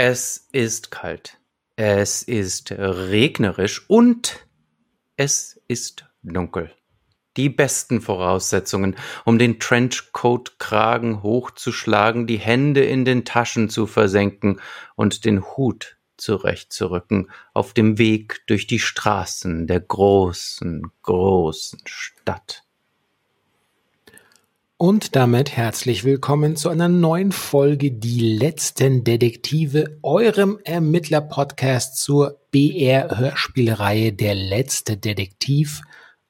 Es ist kalt. Es ist regnerisch und es ist dunkel. Die besten Voraussetzungen, um den Trenchcoat-Kragen hochzuschlagen, die Hände in den Taschen zu versenken und den Hut zurechtzurücken auf dem Weg durch die Straßen der großen, großen Stadt. Und damit herzlich willkommen zu einer neuen Folge Die letzten Detektive, eurem Ermittler-Podcast zur BR-Hörspielreihe Der letzte Detektiv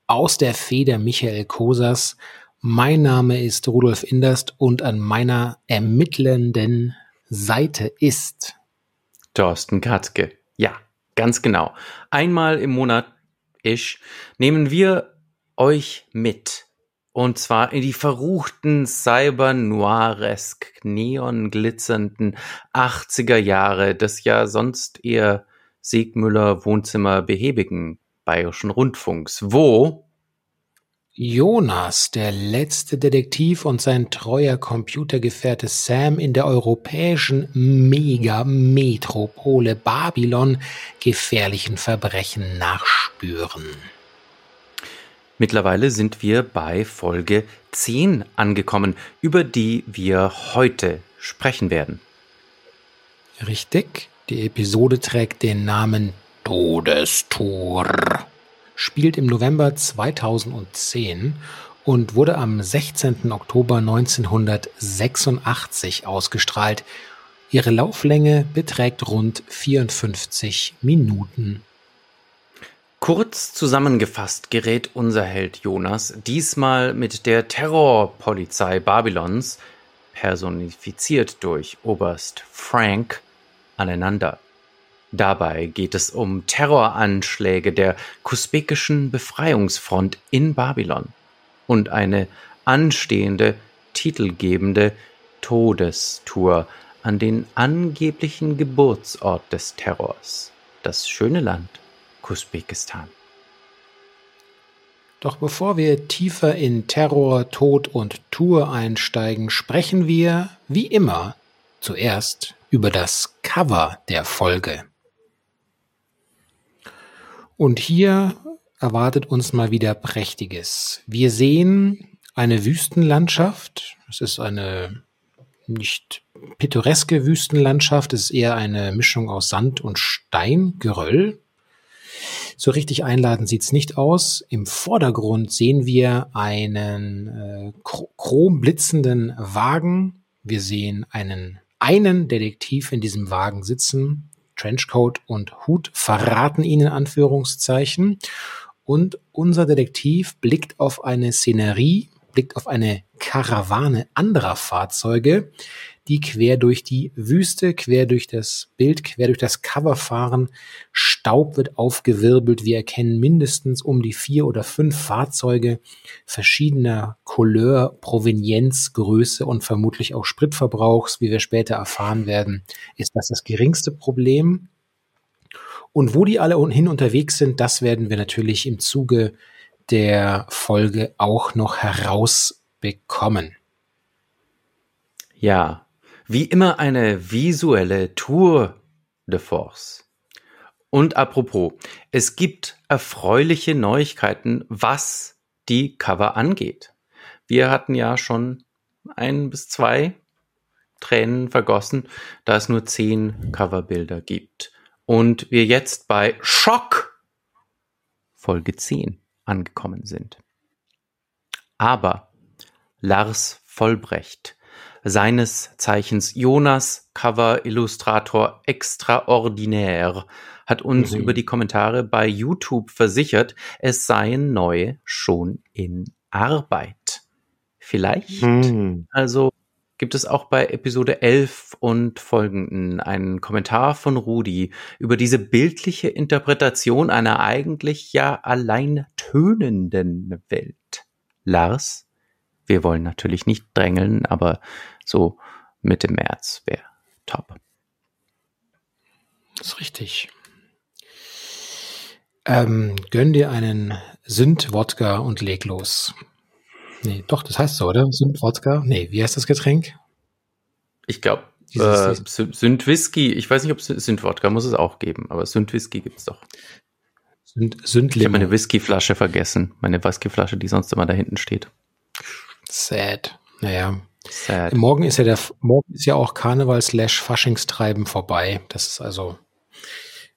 aus der Feder Michael Kosas. Mein Name ist Rudolf Inderst und an meiner ermittelnden Seite ist Thorsten Katzke. Ja, ganz genau. Einmal im Monat ich nehmen wir euch mit. Und zwar in die verruchten, cyber-noiresk, neon-glitzernden 80er Jahre des ja sonst eher Siegmüller Wohnzimmer behäbigen bayerischen Rundfunks, wo Jonas, der letzte Detektiv und sein treuer Computergefährte Sam in der europäischen Mega-Metropole Babylon gefährlichen Verbrechen nachspüren. Mittlerweile sind wir bei Folge 10 angekommen, über die wir heute sprechen werden. Richtig, die Episode trägt den Namen Todestor spielt im November 2010 und wurde am 16. Oktober 1986 ausgestrahlt. Ihre Lauflänge beträgt rund 54 Minuten. Kurz zusammengefasst gerät unser Held Jonas diesmal mit der Terrorpolizei Babylons, personifiziert durch Oberst Frank, aneinander. Dabei geht es um Terroranschläge der Kusbekischen Befreiungsfront in Babylon und eine anstehende, titelgebende Todestour an den angeblichen Geburtsort des Terrors, das schöne Land Kusbekistan. Doch bevor wir tiefer in Terror, Tod und Tour einsteigen, sprechen wir, wie immer, zuerst über das Cover der Folge. Und hier erwartet uns mal wieder Prächtiges. Wir sehen eine Wüstenlandschaft. Es ist eine nicht pittoreske Wüstenlandschaft. Es ist eher eine Mischung aus Sand und Stein, Geröll. So richtig einladend sieht's nicht aus. Im Vordergrund sehen wir einen äh, chromblitzenden Wagen. Wir sehen einen einen Detektiv in diesem Wagen sitzen. Trenchcoat und Hut verraten ihn in Anführungszeichen. Und unser Detektiv blickt auf eine Szenerie, blickt auf eine Karawane anderer Fahrzeuge, die quer durch die Wüste, quer durch das Bild, quer durch das Cover fahren. Staub wird aufgewirbelt. Wir erkennen mindestens um die vier oder fünf Fahrzeuge verschiedener Couleur, Provenienz, Größe und vermutlich auch Spritverbrauchs. Wie wir später erfahren werden, ist das das geringste Problem. Und wo die alle hin unterwegs sind, das werden wir natürlich im Zuge der Folge auch noch herausbekommen. Ja, wie immer eine visuelle Tour de Force. Und apropos, es gibt erfreuliche Neuigkeiten, was die Cover angeht. Wir hatten ja schon ein bis zwei Tränen vergossen, da es nur zehn Coverbilder gibt. Und wir jetzt bei Schock Folge 10 angekommen sind. Aber Lars Vollbrecht seines Zeichens Jonas Cover Illustrator extraordinär, hat uns mhm. über die Kommentare bei YouTube versichert, es seien neue schon in Arbeit. Vielleicht, mhm. also gibt es auch bei Episode 11 und folgenden einen Kommentar von Rudi über diese bildliche Interpretation einer eigentlich ja allein tönenden Welt. Lars, wir wollen natürlich nicht drängeln, aber so Mitte März wäre top. Das ist richtig. Ähm, gönn dir einen Sünd-Wodka und leg los. Nee, doch, das heißt so, oder? Sünd-Wodka? Nee, wie heißt das Getränk? Ich glaube, Äh, Sündwhisky, ich weiß nicht, ob Sündwodka muss es auch geben, aber Sündwhisky gibt es doch. Sünd, Sündlimo. Ich habe meine Whiskyflasche vergessen. Meine Whiskyflasche, die sonst immer da hinten steht. Sad. Naja. Sad. Morgen ist ja der, morgen ist ja auch Karneval slash Faschingstreiben vorbei. Das ist also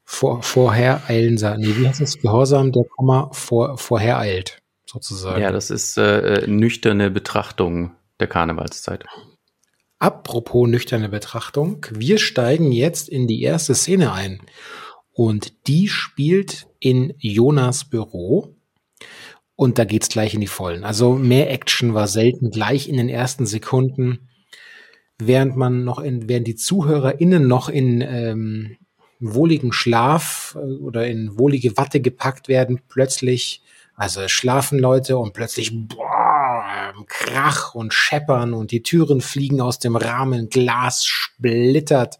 vor, vorhereilen, nee, wie heißt es? Gehorsam, der Komma vor, vorhereilt, sozusagen. Ja, das ist äh, nüchterne Betrachtung der Karnevalszeit. Apropos nüchterne Betrachtung, wir steigen jetzt in die erste Szene ein. Und die spielt in Jonas Büro. Und da geht's gleich in die Vollen. Also mehr Action war selten gleich in den ersten Sekunden, während man noch in, während die ZuhörerInnen noch in ähm, wohligen Schlaf äh, oder in wohlige Watte gepackt werden, plötzlich, also schlafen Leute und plötzlich boah, Krach und Scheppern und die Türen fliegen aus dem Rahmen, Glas splittert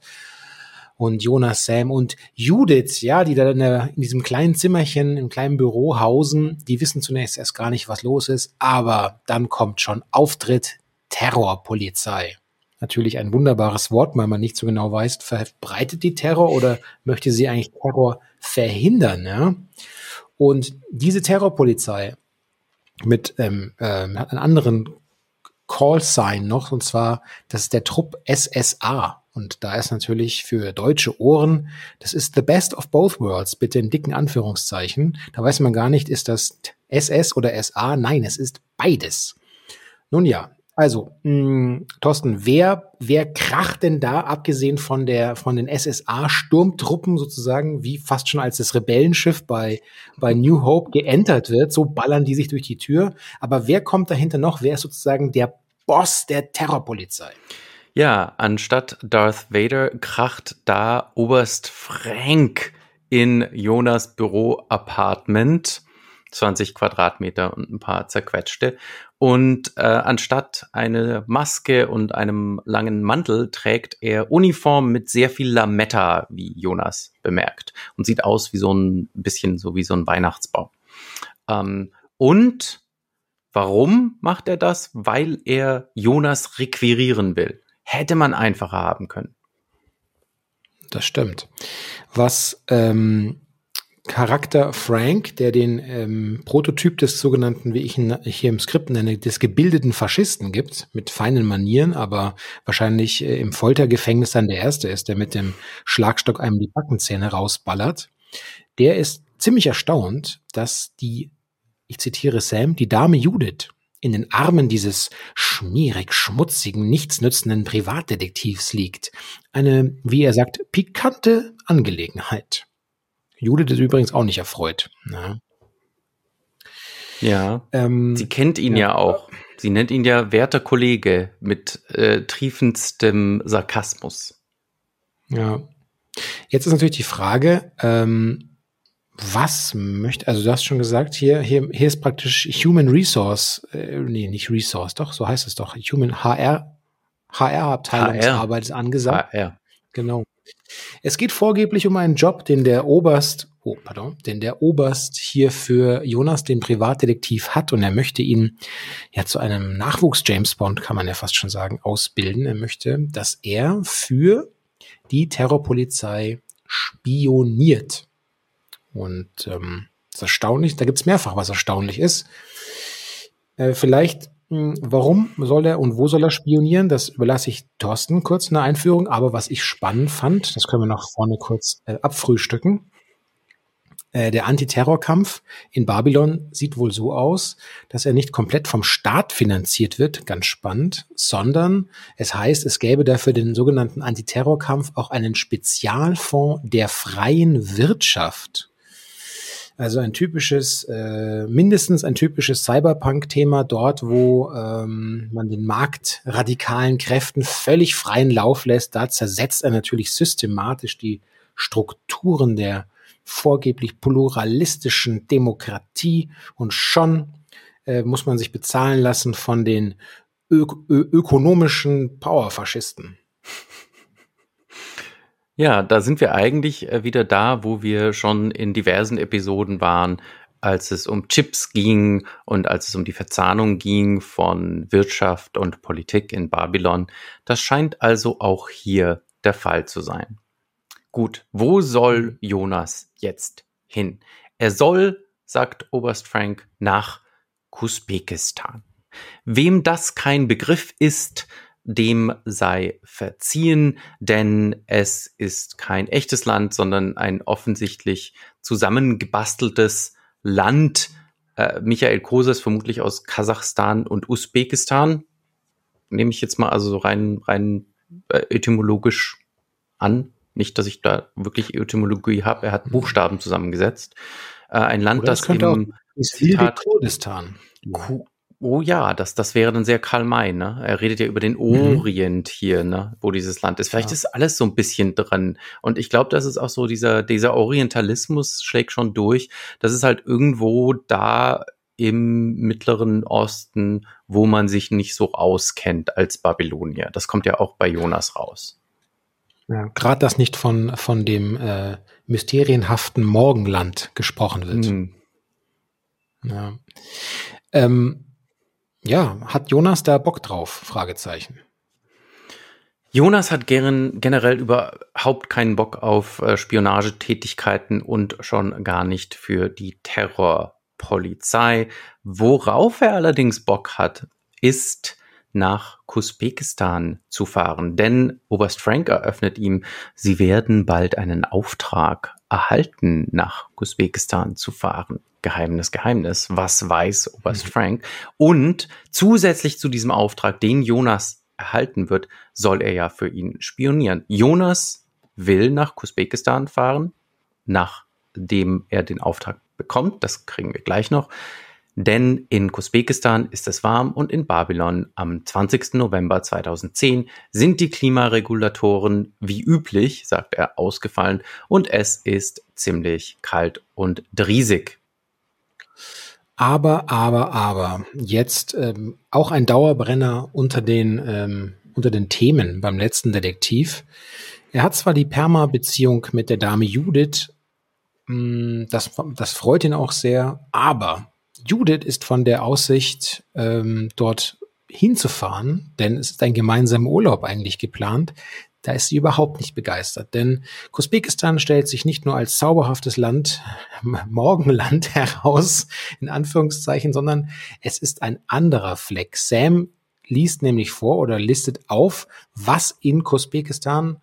und Jonas Sam und Judith, ja, die da in, der, in diesem kleinen Zimmerchen, im kleinen Büro hausen, die wissen zunächst erst gar nicht, was los ist, aber dann kommt schon Auftritt Terrorpolizei. Natürlich ein wunderbares Wort, weil man nicht so genau weiß, verbreitet die Terror oder möchte sie eigentlich Terror verhindern, ja? Und diese Terrorpolizei mit ähm, äh, hat anderen Call-Sign noch, und zwar, das ist der Trupp SSA. Und da ist natürlich für deutsche Ohren, das ist the best of both worlds, bitte in dicken Anführungszeichen. Da weiß man gar nicht, ist das SS oder SA? Nein, es ist beides. Nun ja, also, mh, hm, Thorsten, wer, wer kracht denn da, abgesehen von der, von den SSA-Sturmtruppen sozusagen, wie fast schon als das Rebellenschiff bei, bei New Hope geentert wird, so ballern die sich durch die Tür. Aber wer kommt dahinter noch? Wer ist sozusagen der Boss der Terrorpolizei? Ja, anstatt Darth Vader kracht da Oberst Frank in Jonas Büro-Apartment. 20 Quadratmeter und ein paar zerquetschte. Und äh, anstatt eine Maske und einem langen Mantel trägt er Uniform mit sehr viel Lametta, wie Jonas bemerkt. Und sieht aus wie so ein bisschen so wie so ein Weihnachtsbaum. Ähm, und warum macht er das? Weil er Jonas requirieren will hätte man einfacher haben können. Das stimmt. Was ähm, Charakter Frank, der den ähm, Prototyp des sogenannten, wie ich ihn hier im Skript nenne, des gebildeten Faschisten gibt, mit feinen Manieren, aber wahrscheinlich äh, im Foltergefängnis dann der Erste ist, der mit dem Schlagstock einem die Backenzähne rausballert, der ist ziemlich erstaunt, dass die, ich zitiere Sam, die Dame Judith, in den Armen dieses schmierig schmutzigen, nichtsnützenden Privatdetektivs liegt. Eine, wie er sagt, pikante Angelegenheit. Judith ist übrigens auch nicht erfreut. Ne? Ja. Ähm, sie kennt ihn ja, ja, auch. Sie nennt ihn ja werter Kollege mit äh, triefendstem Sarkasmus. Ja. Jetzt ist natürlich die Frage, ähm, was möchte, also du hast schon gesagt, hier, hier, hier ist praktisch Human Resource, äh, nee, nicht Resource, doch, so heißt es doch, Human HR, HR-Abteilungsarbeit ist angesagt. HR. Genau. Es geht vorgeblich um einen Job, den der Oberst, oh, pardon, den der Oberst hier für Jonas, den Privatdetektiv hat und er möchte ihn ja zu einem Nachwuchs-James Bond, kann man ja fast schon sagen, ausbilden. Er möchte, dass er für die Terrorpolizei spioniert. Und ähm, das ist erstaunlich, da gibt's mehrfach, was erstaunlich ist. Äh, vielleicht, mh, hm, warum soll er und wo soll er spionieren? Das überlasse ich Thorsten kurz eine Einführung. Aber was ich spannend fand, das können wir noch vorne kurz äh, abfrühstücken. Äh, der Antiterrorkampf in Babylon sieht wohl so aus, dass er nicht komplett vom Staat finanziert wird, ganz spannend, sondern es heißt, es gäbe dafür den sogenannten Antiterrorkampf auch einen Spezialfonds der freien Wirtschaft. Also ein typisches, äh, mindestens ein typisches Cyberpunk-Thema dort, wo ähm, man den marktradikalen Kräften völlig freien Lauf lässt. Da zersetzt er natürlich systematisch die Strukturen der vorgeblich pluralistischen Demokratie und schon äh, muss man sich bezahlen lassen von den ö ökonomischen Powerfaschisten. Ja, da sind wir eigentlich äh, wieder da, wo wir schon in diversen Episoden waren. als es um Chips ging und als es um die Verzahnung ging von Wirtschaft und Politik in Babylon. Das scheint also auch hier der Fall zu sein. Gut, wo soll Jonas jetzt hin? Er soll, sagt Oberst Frank, nach Kusbekistan. Wem das kein Begriff ist, dem sei verziehen, denn es ist kein echtes Land, sondern ein offensichtlich zusammengebasteltes Land. Äh, Michael Kose ist vermutlich aus Kasachstan und Usbekistan. Nehme ich jetzt mal also so rein, rein äh, etymologisch an. Nicht, dass ich da wirklich Etymologie habe. Er hat mhm. Buchstaben zusammengesetzt. Äh, ein Land, Oder das, das im Zitat, Kurdistan. Ku Oh ja, das, das wäre dann sehr Karl May, ne? Er redet ja über den mhm. Orient mhm. hier, ne? Wo dieses Land ist. Vielleicht ja. ist alles so ein bisschen drin. Und ich glaube, das ist auch so, dieser, dieser Orientalismus schlägt schon durch. Das ist halt irgendwo da im Mittleren Osten, wo man sich nicht so auskennt als Babylonier. Das kommt ja auch bei Jonas raus. Ja, Gerade dass nicht von, von dem äh, mysterienhaften Morgenland gesprochen wird. Mhm. Ja. Ähm, ja, hat Jonas da Bock drauf? Fragezeichen. Jonas hat gern, generell überhaupt keinen Bock auf äh, Spionagetätigkeiten und schon gar nicht für die Terrorpolizei. Worauf er allerdings Bock hat, ist nach Kusbekistan zu fahren, denn Oberst Frank eröffnet ihm, sie werden bald einen Auftrag erhalten, nach Kusbekistan zu fahren. Geheimnis, Geheimnis. Was weiß Oberst mhm. Frank? Und zusätzlich zu diesem Auftrag, den Jonas erhalten wird, soll er ja für ihn spionieren. Jonas will nach Kusbekistan fahren, nachdem er den Auftrag bekommt. Das kriegen wir gleich noch. Denn in Kusbekistan ist es warm und in Babylon am 20. November 2010 sind die Klimaregulatoren wie üblich, sagt er, ausgefallen und es ist ziemlich kalt und driesig. Aber, aber, aber, jetzt ähm, auch ein Dauerbrenner unter den, ähm, unter den Themen beim letzten Detektiv. Er hat zwar die Perma-Beziehung mit der Dame Judith, mh, mm, das, das freut ihn auch sehr, aber Judith ist von der Aussicht, ähm, dort hinzufahren, denn es ist ein gemeinsamer Urlaub eigentlich geplant, da ist sie überhaupt nicht begeistert. Denn Kusbekistan stellt sich nicht nur als zauberhaftes Land, Morgenland heraus, in Anführungszeichen, sondern es ist ein anderer Fleck. Sam liest nämlich vor oder listet auf, was in Kusbekistan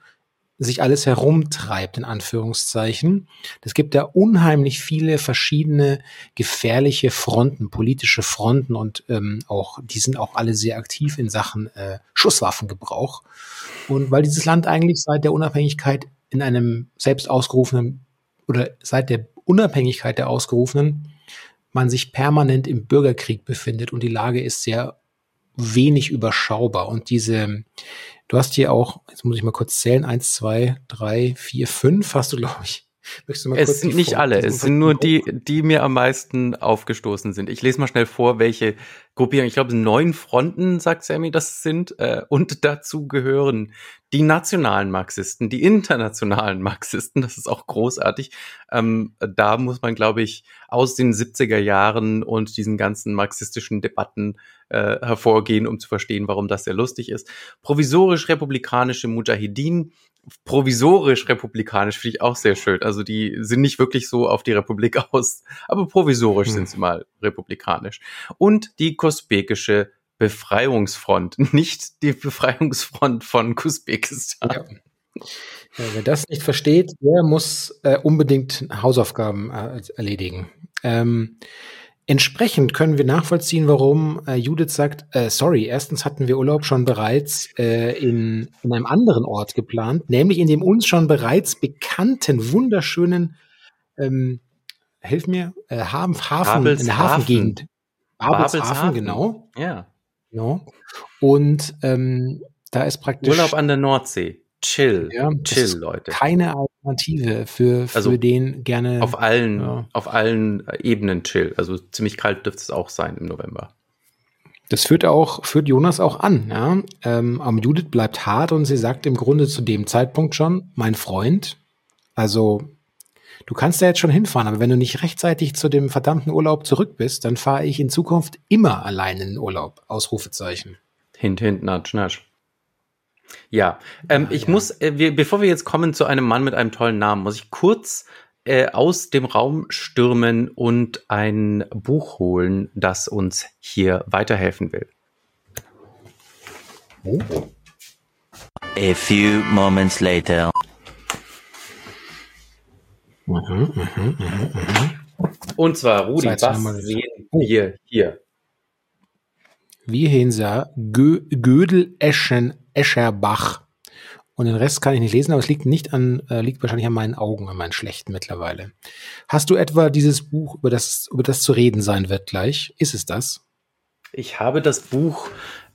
sich alles herumtreibt, in Anführungszeichen. Es gibt da unheimlich viele verschiedene gefährliche Fronten, politische Fronten und ähm, auch, die sind auch alle sehr aktiv in Sachen äh, Schusswaffengebrauch. Und weil dieses Land eigentlich seit der Unabhängigkeit in einem selbst ausgerufenen oder seit der Unabhängigkeit der Ausgerufenen man sich permanent im Bürgerkrieg befindet und die Lage ist sehr wenig überschaubar. Und diese, Du hast hier auch, jetzt muss ich mal kurz zählen, eins, zwei, drei, vier, fünf hast du, glaube ich. Möchtest du mal es sind nicht alle, es sind nur die, die mir am meisten aufgestoßen sind. Ich lese mal schnell vor, welche Gruppierung. Ich glaube, neun Fronten, sagt Sammy, das sind. Äh, und dazu gehören die nationalen Marxisten, die internationalen Marxisten. Das ist auch großartig. Ähm, da muss man, glaube ich, aus den 70er Jahren und diesen ganzen marxistischen Debatten äh, hervorgehen, um zu verstehen, warum das sehr lustig ist. Provisorisch republikanische Mujahideen, provisorisch republikanisch finde ich auch sehr schön. Also die sind nicht wirklich so auf die Republik aus, aber provisorisch hm. sind sie mal republikanisch. Und die kusbekische Befreiungsfront, nicht die Befreiungsfront von Kusbekistan. Ja. Ja, wer das nicht versteht, der muss äh, unbedingt Hausaufgaben äh, erledigen. Ähm, Entsprechend können wir nachvollziehen, warum äh, Judith sagt, äh, sorry, erstens hatten wir Urlaub schon bereits äh, in, in einem anderen Ort geplant, nämlich in dem uns schon bereits bekannten, wunderschönen, ähm, hilf mir, äh, Hafen, Hafen in der Hafengegend. Babelshafen, genau. Ja. Genau. Und ähm, da ist praktisch Urlaub an der Nordsee. Chill, ja, chill, Leute. Keine Alternative für, für also den gerne. Auf allen, ja. auf allen Ebenen chill. Also ziemlich kalt dürfte es auch sein im November. Das führt auch, führt Jonas auch an, ja. Ähm, aber Judith bleibt hart und sie sagt im Grunde zu dem Zeitpunkt schon, mein Freund, also du kannst da jetzt schon hinfahren, aber wenn du nicht rechtzeitig zu dem verdammten Urlaub zurück bist, dann fahre ich in Zukunft immer allein in den Urlaub. Ausrufezeichen. Hint, hint, natsch, natsch. Ja, ähm, ah, ich ja. muss, äh, wir, bevor wir jetzt kommen zu einem Mann mit einem tollen Namen, muss ich kurz äh, aus dem Raum stürmen und ein Buch holen, das uns hier weiterhelfen will. Oh. A few moments later. Mhm, mh, mh, mh, und zwar, Rudi, was sehen wir hier? Wir sehen ja Gö Gödel Eschen Escherbach. Und den Rest kann ich nicht lesen, aber es liegt nicht an, äh, liegt wahrscheinlich an meinen Augen, an meinen schlechten mittlerweile. Hast du etwa dieses Buch, über das, über das zu reden sein wird gleich? Ist es das? Ich habe das Buch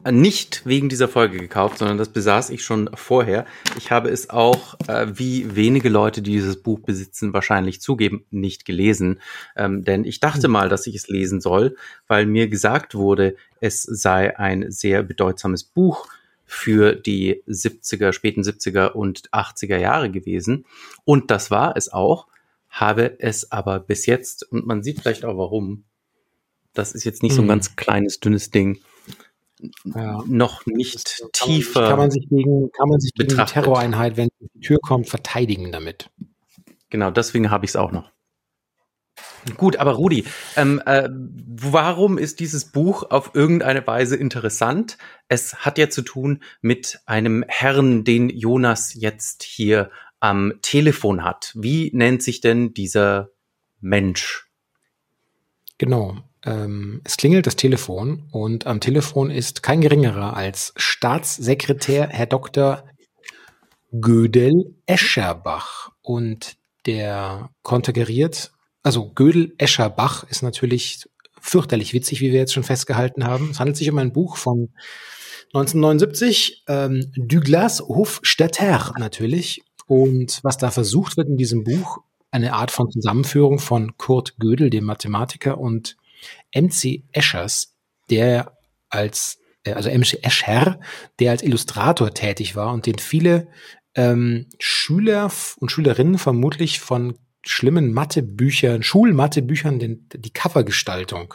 nicht wegen dieser Folge gekauft, sondern das besaß ich schon vorher. Ich habe es auch, äh, wie wenige Leute, die dieses Buch besitzen, wahrscheinlich zugeben, nicht gelesen. Ähm, denn ich dachte mal, dass ich es lesen soll, weil mir gesagt wurde, es sei ein sehr bedeutsames Buch für die 70er, späten 70er und 80er Jahre gewesen. Und das war es auch, habe es aber bis jetzt, und man sieht vielleicht auch warum, das ist jetzt nicht so ein hm. ganz kleines, dünnes Ding, ja. noch nicht kann tiefer. Man, kann man sich gegen, kann man sich gegen die Terroreinheit, wenn die Tür kommt, verteidigen damit. Genau, deswegen habe ich es auch noch. Gut, aber Rudi, ähm, äh, warum ist dieses Buch auf irgendeine Weise interessant? Es hat ja zu tun mit einem Herrn, den Jonas jetzt hier am Telefon hat. Wie nennt sich denn dieser Mensch? Genau. Ähm, es klingelt das Telefon und am Telefon ist kein geringerer als Staatssekretär Herr Dr. Gödel Escherbach. Und der kontergeriert, also Gödel Escherbach ist natürlich fürchterlich witzig, wie wir jetzt schon festgehalten haben. Es handelt sich um ein Buch von 1979, ähm, Douglas Hofstetter natürlich. Und was da versucht wird in diesem Buch, eine Art von Zusammenführung von Kurt Gödel, dem Mathematiker, und MC Eschers, der als, äh, also MC Escher, der als Illustrator tätig war und den viele ähm, Schüler und Schülerinnen vermutlich von schlimmen Mathebüchern, Schulmathebüchern, den, die Covergestaltung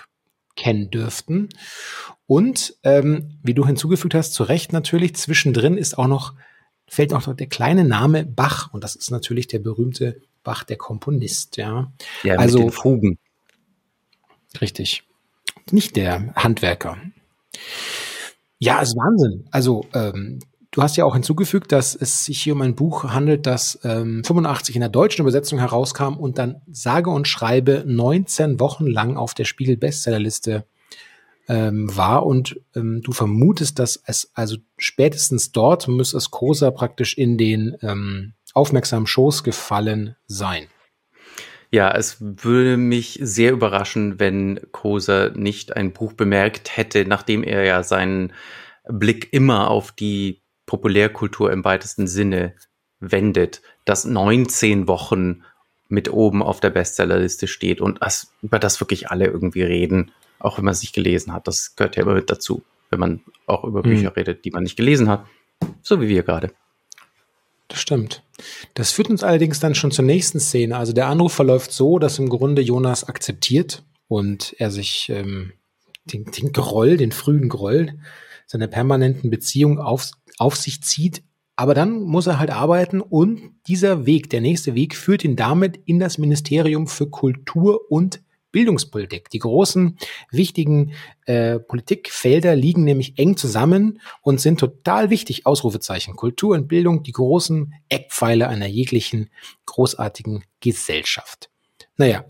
kennen dürften. Und ähm, wie du hinzugefügt hast, zu Recht natürlich, zwischendrin ist auch noch, fällt auch noch der kleine Name Bach. Und das ist natürlich der berühmte Bach, der Komponist, ja. Ja, also, mit den Fugen. Richtig. Nicht der Handwerker. Ja, ist Wahnsinn. Also, ähm, du hast ja auch hinzugefügt, dass es sich hier um ein Buch handelt, das ähm, 85 in der deutschen Übersetzung herauskam und dann sage und schreibe 19 Wochen lang auf der Spiegel Bestsellerliste ähm, war und ähm, du vermutest, dass es also spätestens dort muss es Kosa praktisch in den ähm, aufmerksamen Schoß gefallen sein. Ja, es würde mich sehr überraschen, wenn Koser nicht ein Buch bemerkt hätte, nachdem er ja seinen Blick immer auf die Populärkultur im weitesten Sinne wendet, dass 19 Wochen mit oben auf der Bestsellerliste steht und das, über das wirklich alle irgendwie reden, auch wenn man es nicht gelesen hat. Das gehört ja immer mit dazu, wenn man auch über Bücher mhm. redet, die man nicht gelesen hat. So wie wir gerade. Das stimmt. Das führt uns allerdings dann schon zur nächsten Szene. Also der Anruf verläuft so, dass im Grunde Jonas akzeptiert und er sich ähm, den, den Groll, den frühen Groll seiner permanenten Beziehung auf, auf sich zieht. Aber dann muss er halt arbeiten und dieser Weg, der nächste Weg, führt ihn damit in das Ministerium für Kultur und Bildungspolitik. Die großen, wichtigen äh, Politikfelder liegen nämlich eng zusammen und sind total wichtig. Ausrufezeichen. Kultur und Bildung, die großen Eckpfeiler einer jeglichen großartigen Gesellschaft. Naja,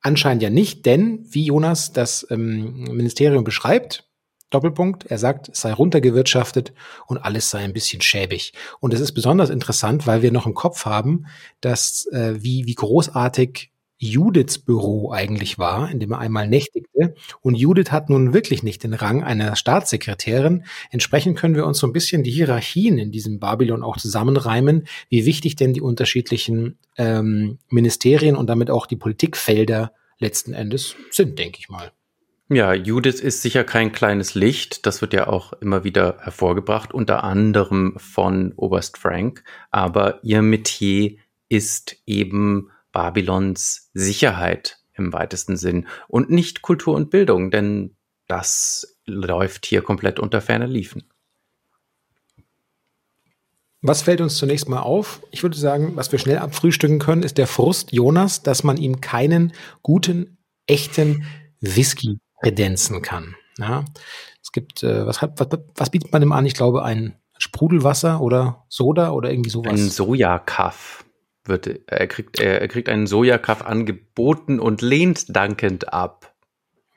anscheinend ja nicht, denn wie Jonas das ähm, Ministerium beschreibt, Doppelpunkt, er sagt, es sei runtergewirtschaftet und alles sei ein bisschen schäbig. Und es ist besonders interessant, weil wir noch im Kopf haben, dass äh, wie, wie großartig Judiths Büro eigentlich war, in dem er einmal nächtigte. Und Judith hat nun wirklich nicht den Rang einer Staatssekretärin. Entsprechend können wir uns so ein bisschen die Hierarchien in diesem Babylon auch zusammenreimen, wie wichtig denn die unterschiedlichen ähm, Ministerien und damit auch die Politikfelder letzten Endes sind, denke ich mal. Ja, Judith ist sicher kein kleines Licht. Das wird ja auch immer wieder hervorgebracht, unter anderem von Oberst Frank. Aber ihr Metier ist eben Babylons Sicherheit im weitesten Sinn und nicht Kultur und Bildung, denn das läuft hier komplett unter ferner Liefen. Was fällt uns zunächst mal auf? Ich würde sagen, was wir schnell abfrühstücken können, ist der Frust Jonas, dass man ihm keinen guten, echten Whisky kredenzen kann. Ja, es gibt, äh, was, hat, was, was bietet man ihm an? Ich glaube, ein Sprudelwasser oder Soda oder irgendwie sowas. Ein Sojakaff wird, er kriegt, er, kriegt einen Sojakaff angeboten und lehnt dankend ab.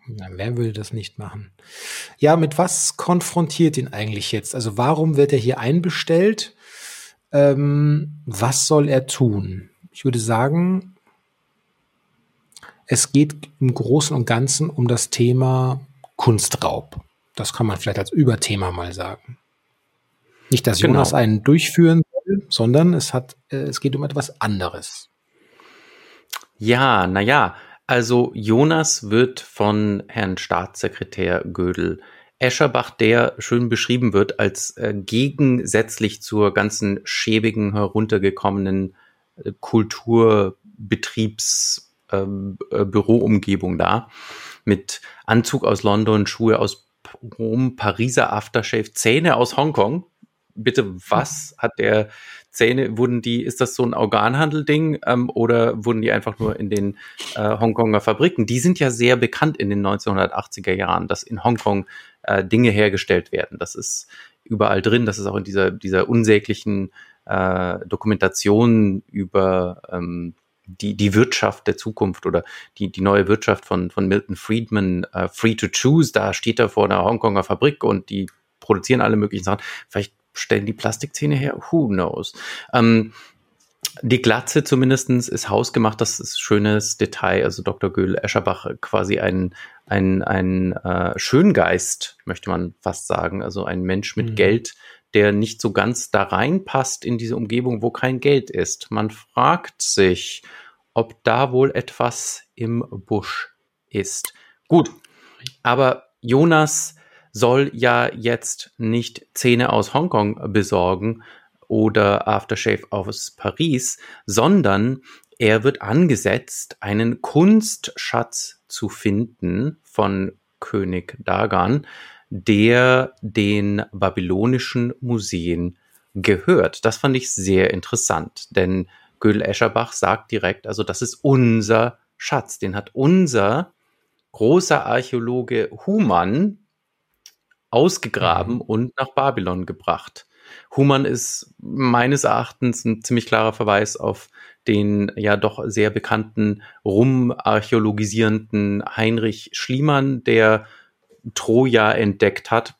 Na, wer will das nicht machen? Ja, mit was konfrontiert ihn eigentlich jetzt? Also warum wird er hier einbestellt? Ähm, was soll er tun? Ich würde sagen, es geht im Großen und Ganzen um das Thema Kunstraub. Das kann man vielleicht als Überthema mal sagen. Nicht, dass genau. Jonas einen durchführen soll, sondern es hat, äh, es geht um etwas anderes. Ja, naja, also Jonas wird von Herrn Staatssekretär Gödel Escherbach, der schön beschrieben wird als äh, gegensätzlich zur ganzen schäbigen, heruntergekommenen äh, Kulturbetriebs äh, äh, Büroumgebung da, mit Anzug aus London, Schuhe aus Rom, Pariser Aftershave, Zähne aus Hongkong. Bitte, was hat der Zähne, wurden die, ist das so ein Organhandel-Ding ähm, oder wurden die einfach nur in den äh, Hongkonger Fabriken? Die sind ja sehr bekannt in den 1980er Jahren, dass in Hongkong äh, Dinge hergestellt werden. Das ist überall drin, das ist auch in dieser, dieser unsäglichen äh, Dokumentation über ähm, die, die Wirtschaft der Zukunft oder die, die neue Wirtschaft von, von Milton Friedman, äh, Free to Choose, da steht er vor einer Hongkonger Fabrik und die produzieren alle möglichen Sachen. Vielleicht stellen die Plastikzähne her, who knows. Ähm, die Glatze zumindestens ist hausgemacht, das ist schönes Detail. Also Dr. Göhl Escherbach quasi ein, ein, ein äh, Schöngeist, möchte man fast sagen. Also ein Mensch mit mhm. Geld, der nicht so ganz da reinpasst in diese Umgebung, wo kein Geld ist. Man fragt sich, ob da wohl etwas im Busch ist. Gut, aber Jonas soll ja jetzt nicht Zähne aus Hongkong besorgen oder Aftershave aus Paris, sondern er wird angesetzt, einen Kunstschatz zu finden von König Dagan, der den babylonischen Museen gehört. Das fand ich sehr interessant, denn Gödel Escherbach sagt direkt, also das ist unser Schatz, den hat unser großer Archäologe Humann ausgegraben mhm. und nach Babylon gebracht. Humann ist meines Erachtens ein ziemlich klarer Verweis auf den ja doch sehr bekannten rumarchäologisierenden Heinrich Schliemann, der Troja entdeckt hat.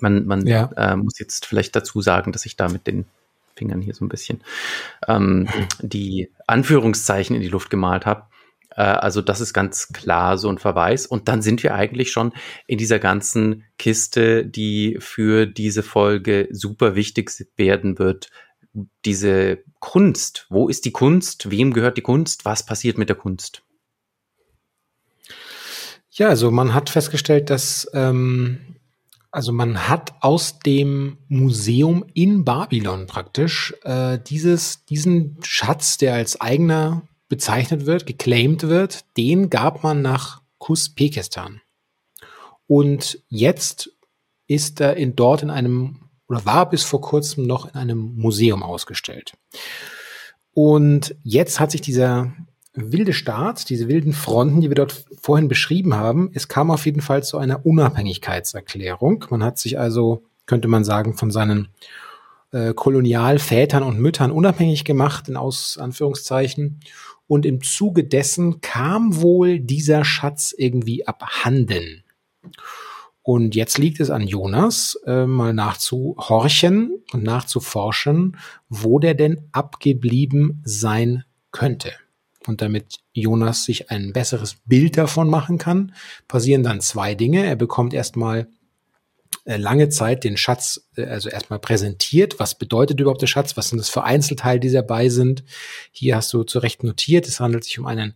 Man, man ja. äh, muss jetzt vielleicht dazu sagen, dass ich da mit den Fingern hier so ein bisschen ähm, die Anführungszeichen in die Luft gemalt habe. Äh, also das ist ganz klar so ein Verweis. Und dann sind wir eigentlich schon in dieser ganzen Kiste, die für diese Folge super wichtig werden wird. Diese Kunst. Wo ist die Kunst? Wem gehört die Kunst? Was passiert mit der Kunst? Ja, also man hat festgestellt, dass ähm, also man hat aus dem Museum in Babylon praktisch äh, dieses diesen Schatz, der als eigener bezeichnet wird, geclaimed wird, den gab man nach Kuspekistan. Und jetzt ist er in, dort in einem, oder war bis vor kurzem noch in einem Museum ausgestellt. Und jetzt hat sich dieser wilde Staat, diese wilden Fronten, die wir dort vorhin beschrieben haben, es kam auf jeden Fall zu einer Unabhängigkeitserklärung. Man hat sich also, könnte man sagen, von seinen äh, Kolonialvätern und Müttern unabhängig gemacht, in Aus Anführungszeichen, und im Zuge dessen kam wohl dieser Schatz irgendwie abhanden. Und jetzt liegt es an Jonas, äh, mal nachzuhorchen und nachzuforschen, wo der denn abgeblieben sein könnte. Und damit Jonas sich ein besseres Bild davon machen kann, passieren dann zwei Dinge. Er bekommt erstmal äh, lange Zeit den Schatz, äh, also erstmal präsentiert. Was bedeutet überhaupt der Schatz? Was sind das für Einzelteile, die dabei sind? Hier hast du zu Recht notiert, es handelt sich um einen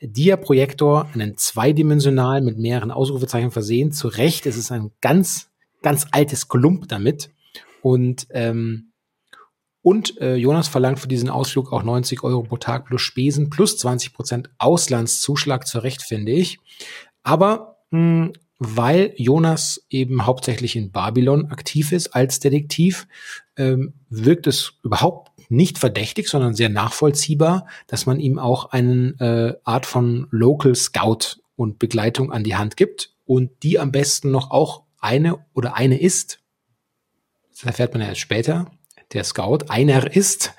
Dia-Projektor, einen zweidimensional mit mehreren Ausrufezeichen versehen. Zu Recht, es ist ein ganz, ganz altes Klump damit. Und ähm, Und äh, Jonas verlangt für diesen Ausflug auch 90 Euro pro Tag plus Spesen plus 20 Prozent Auslandszuschlag zurecht, finde ich. Aber mh, weil Jonas eben hauptsächlich in Babylon aktiv ist als Detektiv, ähm, wirkt es überhaupt nicht verdächtig, sondern sehr nachvollziehbar, dass man ihm auch einen äh, Art von Local Scout und Begleitung an die Hand gibt und die am besten noch auch eine oder eine ist. Das erfährt man ja erst später. Der Scout einer ist,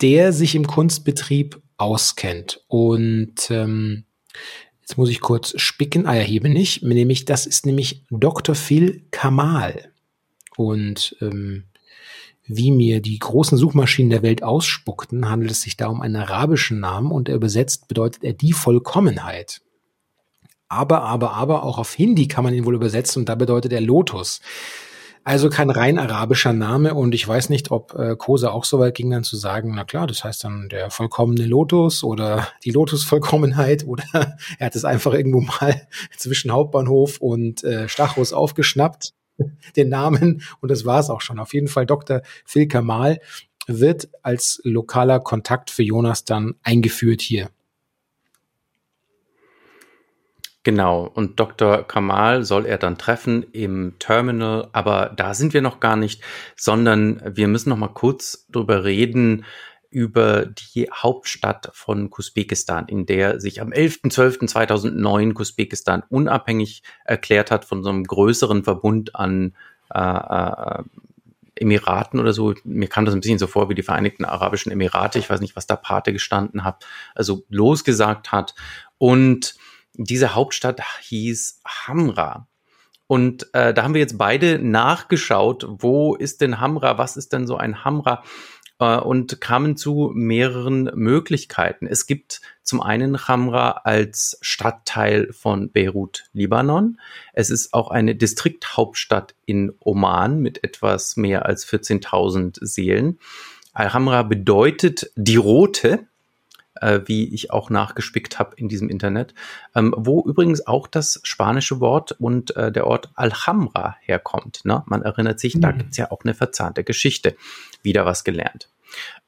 der sich im Kunstbetrieb auskennt und ähm, Jetzt muss ich kurz spicken. Ah ja, hier bin ich. Nämlich, das ist nämlich Dr. Phil Kamal. Und ähm, wie mir die großen Suchmaschinen der Welt ausspuckten, handelt es sich da um einen arabischen Namen und er übersetzt bedeutet er die Vollkommenheit. Aber, aber, aber auch auf Hindi kann man ihn wohl übersetzen und da bedeutet er Lotus. Also kein rein arabischer Name und ich weiß nicht, ob äh, Kosa auch so weit ging, dann zu sagen, na klar, das heißt dann der vollkommene Lotus oder die Lotusvollkommenheit oder er hat es einfach irgendwo mal zwischen Hauptbahnhof und äh, Stachus aufgeschnappt, den Namen und das war es auch schon. Auf jeden Fall Dr. Phil Kamal wird als lokaler Kontakt für Jonas dann eingeführt hier. Genau, und Dr. Kamal soll er dann treffen im Terminal, aber da sind wir noch gar nicht, sondern wir müssen noch mal kurz drüber reden, über die Hauptstadt von Kusbekistan, in der sich am 11.12.2009 Kusbekistan unabhängig erklärt hat von so einem größeren Verbund an äh, äh, Emiraten oder so. Mir kam das ein bisschen so vor wie die Vereinigten Arabischen Emirate. Ich weiß nicht, was da Pate gestanden hat. Also losgesagt hat. Und diese Hauptstadt hieß Hamra. Und äh, da haben wir jetzt beide nachgeschaut, wo ist denn Hamra, was ist denn so ein Hamra? Äh, und kamen zu mehreren Möglichkeiten. Es gibt zum einen Hamra als Stadtteil von Beirut, Libanon. Es ist auch eine Distrikthauptstadt in Oman mit etwas mehr als 14.000 Seelen. Al-Hamra bedeutet die Rote äh, wie ich auch nachgespickt habe in diesem Internet, ähm, wo übrigens auch das spanische Wort und äh, der Ort Alhambra herkommt. Ne? Man erinnert sich, mhm. da gibt's ja auch eine verzahnte Geschichte. Wieder was gelernt.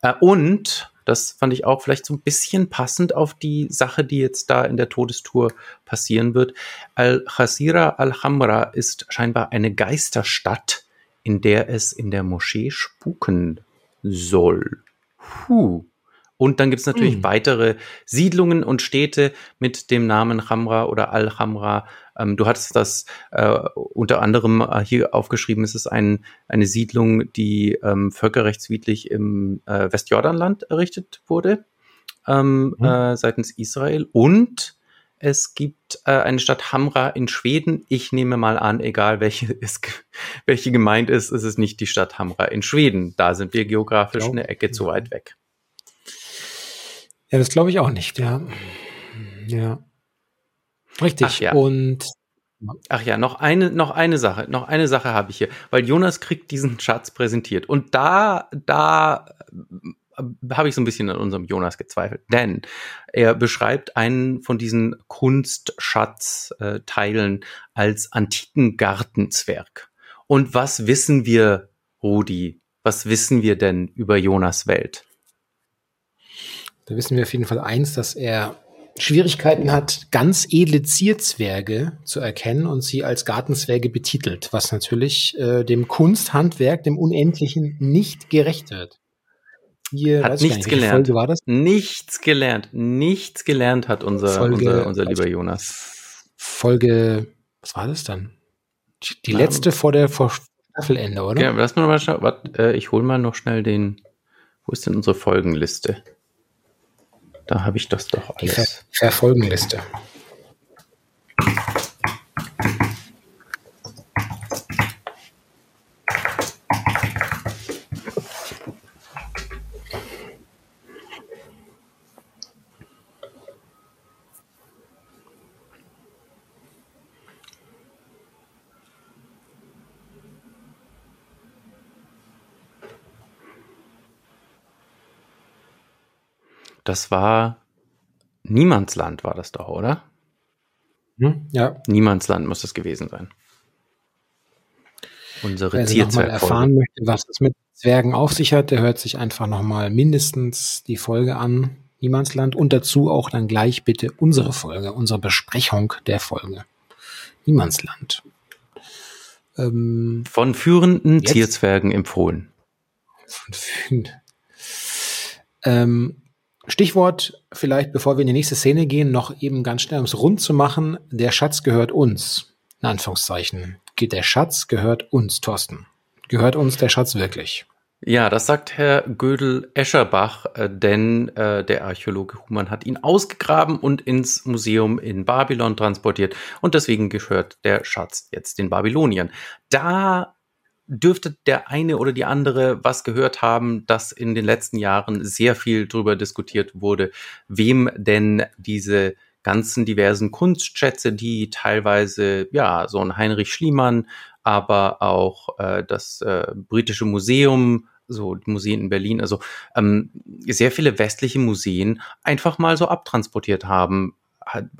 Äh, und das fand ich auch vielleicht so ein bisschen passend auf die Sache, die jetzt da in der Todestour passieren wird. Al-Khasira Al-Hamra ist scheinbar eine Geisterstadt, in der es in der Moschee spuken soll. Puh. Und dann gibt es natürlich mhm. weitere Siedlungen und Städte mit dem Namen Hamra oder Al-Hamra. Ähm, du hattest das äh, unter anderem äh, hier aufgeschrieben. Es ist ein, eine Siedlung, die ähm, völkerrechtswidrig im äh, Westjordanland errichtet wurde ähm, mhm. äh, seitens Israel. Und es gibt äh, eine Stadt Hamra in Schweden. Ich nehme mal an, egal welche, ist, welche gemeint ist, ist es nicht die Stadt Hamra in Schweden. Da sind wir geografisch eine Ecke zu weit weg. Ja, das glaube ich auch nicht, ja. Ja. Richtig. Ach ja. Und Ach ja, noch eine, noch eine Sache, noch eine Sache habe ich hier, weil Jonas kriegt diesen Schatz präsentiert und da, da äh, habe ich so ein bisschen an unserem Jonas gezweifelt, denn er beschreibt einen von diesen Kunstschatzteilen äh, als antiken Gartenzwerg. Und was wissen wir, Rudi? Was wissen wir denn über Jonas Welt? Da wissen wir auf jeden Fall eins, dass er Schwierigkeiten hat, ganz edle Zierzwerge zu erkennen und sie als Gartenzwerge betitelt, was natürlich äh, dem Kunsthandwerk, dem Unendlichen, nicht gerecht wird. Hier, hat nichts nicht, gelernt. Folge war das? Nichts gelernt. Nichts gelernt hat unser, Folge, unser, unser lieber Jonas. Folge, was war das dann? Die letzte vor der vor Staffelende, oder? Ja, lass mal schauen. Warte, äh, ich hole mal noch schnell den. Wo ist denn unsere Folgenliste? Da habe ich das doch alles. Ver Verfolgenliste. Das war Niemandsland, war das doch, oder? Hm, ja. Niemandsland muss das gewesen sein. Unsere Wer Zierzwergfolge. erfahren möchte, was es mit Zwergen auf sich hat, der hört sich einfach nochmal mindestens die Folge an, Niemandsland, und dazu auch dann gleich bitte unsere Folge, unsere Besprechung der Folge. Niemandsland. Ähm, Von führenden Jetzt- Zierzwergen empfohlen. von Fün- ähm, Stichwort, vielleicht bevor wir in die nächste Szene gehen, noch eben ganz schnell, um es rund zu machen, der Schatz gehört uns. In Anführungszeichen. Der Schatz gehört uns, Thorsten. Gehört uns der Schatz wirklich? Ja, das sagt Herr Gödel-Escherbach, äh, denn äh, der Archäologe Humann hat ihn ausgegraben und ins Museum in Babylon transportiert und deswegen gehört der Schatz jetzt den Babyloniern. Da dürfte der eine oder die andere was gehört haben, dass in den letzten Jahren sehr viel darüber diskutiert wurde, wem denn diese ganzen diversen Kunstschätze, die teilweise ja so ein Heinrich Schliemann, aber auch äh, das äh, britische Museum, so Museen in Berlin, also ähm, sehr viele westliche Museen einfach mal so abtransportiert haben, ha-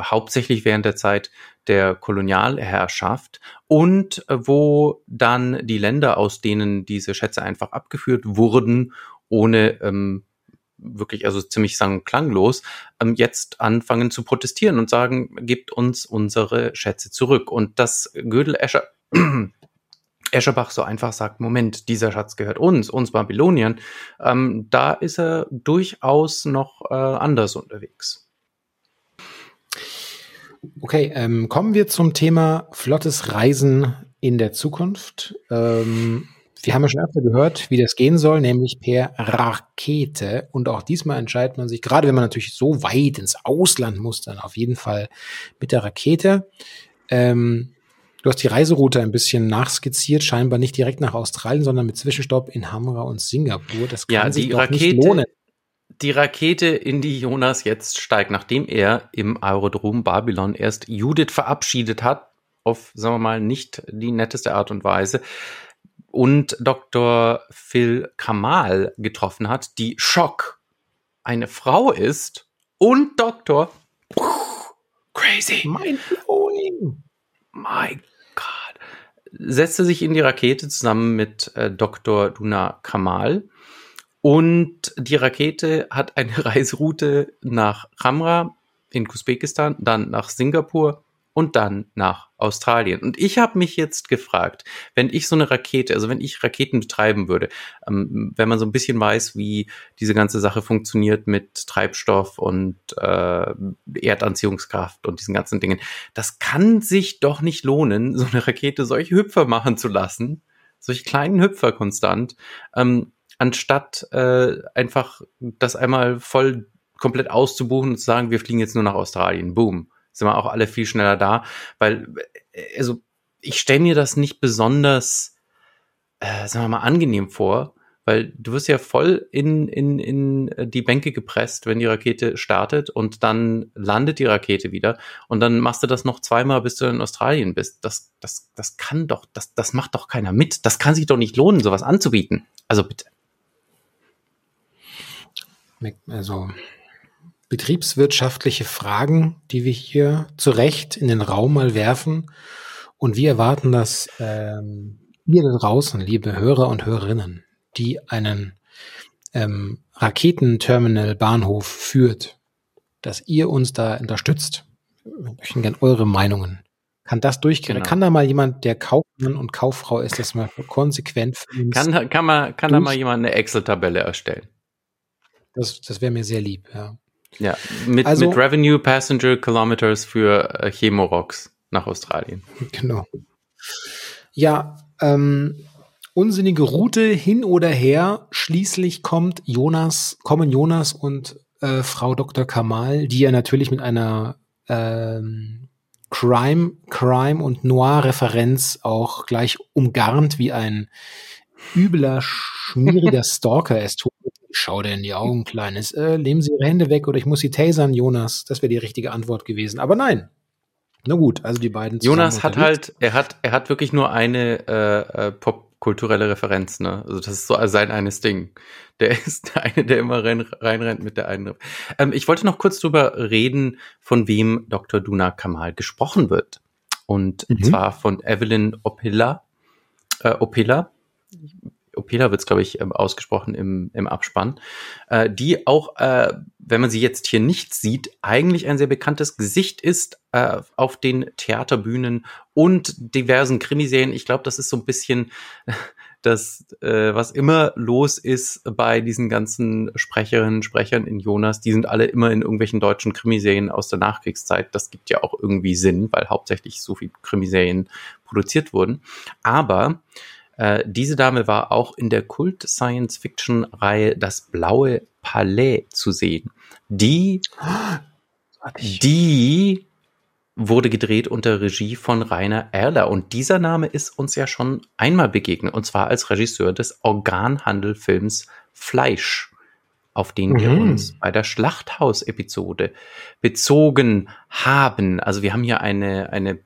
hauptsächlich während der Zeit der Kolonialherrschaft und äh, wo dann die Länder, aus denen diese Schätze einfach abgeführt wurden, ohne ähm, wirklich, also ziemlich sang- klanglos, ähm, jetzt anfangen zu protestieren und sagen, gebt uns unsere Schätze zurück. Und dass Gödel Escher, Escherbach so einfach sagt, Moment, dieser Schatz gehört uns, uns Babyloniern, ähm, da ist er durchaus noch äh, anders unterwegs. Okay, ähm, kommen wir zum Thema flottes Reisen in der Zukunft. Ähm, wir haben ja schon öfter gehört, wie das gehen soll, nämlich per Rakete. Und auch diesmal entscheidet man sich, gerade wenn man natürlich so weit ins Ausland muss, dann auf jeden Fall mit der Rakete. Ähm, du hast die Reiseroute ein bisschen nachskizziert, scheinbar nicht direkt nach Australien, sondern mit Zwischenstopp in Hamra und Singapur. Das kann Ja, sich die doch nicht Rakete, lohnen. Die Rakete, in die Jonas jetzt steigt, nachdem er im Aerodrom Babylon erst Judith verabschiedet hat, auf, sagen wir mal, nicht die netteste Art und Weise, und Dr. Phil Kamal getroffen hat, die Schock eine Frau ist und Doktor crazy. Mind blowing. My God. Setzte sich in die Rakete zusammen mit äh, Dr. Duna Kamal. Und die Rakete hat eine Reiseroute nach Khamra in Usbekistan, dann nach Singapur und dann nach Australien. Und ich habe mich jetzt gefragt, wenn ich so eine Rakete, also wenn ich Raketen betreiben würde, ähm, wenn man so ein bisschen weiß, wie diese ganze Sache funktioniert mit Treibstoff und äh, Erdanziehungskraft und diesen ganzen Dingen, das kann sich doch nicht lohnen, so eine Rakete solche Hüpfer machen zu lassen, solche kleinen Hüpfer konstant, ähm, anstatt äh, einfach das einmal voll komplett auszubuchen und zu sagen, wir fliegen jetzt nur nach Australien. Boom. Sind wir auch alle viel schneller da. Weil, äh, also, ich stelle mir das nicht besonders, äh, sagen wir mal, angenehm vor, weil du wirst ja voll in, in, in die Bänke gepresst, wenn die Rakete startet und dann landet die Rakete wieder und dann machst du das noch zweimal, bis du in Australien bist. Das, das, das kann doch, das, das macht doch keiner mit. Das kann sich doch nicht lohnen, sowas anzubieten. Also bitte. Also betriebswirtschaftliche Fragen, die wir hier zu Recht in den Raum mal werfen. Und wir erwarten, dass ähm, ihr da draußen, liebe Hörer und Hörerinnen, die einen ähm, Raketenterminal-Bahnhof führt, dass ihr uns da unterstützt. Wir möchten gerne eure Meinungen. Kann das durchgehen? Genau. Kann da mal jemand, der Kaufmann und Kauffrau ist, das mal konsequent? Kann, kann, man, kann da mal jemand eine Excel-Tabelle erstellen? Das das wäre mir sehr lieb, ja. Ja, mit, Also- mit Revenue Passenger Kilometers für äh, Chemorox nach Australien. Genau. Ja, ähm, unsinnige Route hin oder her. Schließlich kommt Jonas, kommen Jonas und äh, Frau Dr. Kamal, die ja natürlich mit einer ähm, Crime, Crime und Noir-Referenz auch gleich umgarnt wie ein übler, schmieriger Stalker es tut. Schau dir in die Augen, Kleines. Äh, nehmen Sie Ihre Hände weg oder ich muss Sie tasern, Jonas. Das wäre die richtige Antwort gewesen. Aber nein. Na gut, also die beiden zusammen Jonas hat unterwegs. halt, er hat, er hat wirklich nur eine äh, äh, popkulturelle Referenz, ne? Also das ist so sein eines Ding. Der ist der eine, der immer rein, reinrennt mit der einen. Ähm, ich wollte noch kurz drüber reden, von wem Dr. Duna Kamal gesprochen wird. Und Mhm. zwar von Evelyn Opilla. äh, Opela. Opela wird es, glaube ich, ähm, ausgesprochen im, im Abspann, äh, die auch, äh, wenn man sie jetzt hier nicht sieht, eigentlich ein sehr bekanntes Gesicht ist äh, auf den Theaterbühnen und diversen Krimiserien. Ich glaube, das ist so ein bisschen das, äh, was immer los ist bei diesen ganzen Sprecherinnen, Sprechern in Jonas, die sind alle immer in irgendwelchen deutschen Krimiserien aus der Nachkriegszeit. Das gibt ja auch irgendwie Sinn, weil hauptsächlich so viel Krimiserien produziert wurden. Aber äh, diese Dame war auch in der Kult-Science-Fiction-Reihe Das Blaue Palais zu sehen. Die, die wurde gedreht unter Regie von Rainer Erler. Und dieser Name ist uns ja schon einmal begegnet, und zwar als Regisseur des Organhandelfilms Fleisch, auf den mhm. wir uns bei der Schlachthaus-Episode bezogen haben. Also wir haben hier eine, eine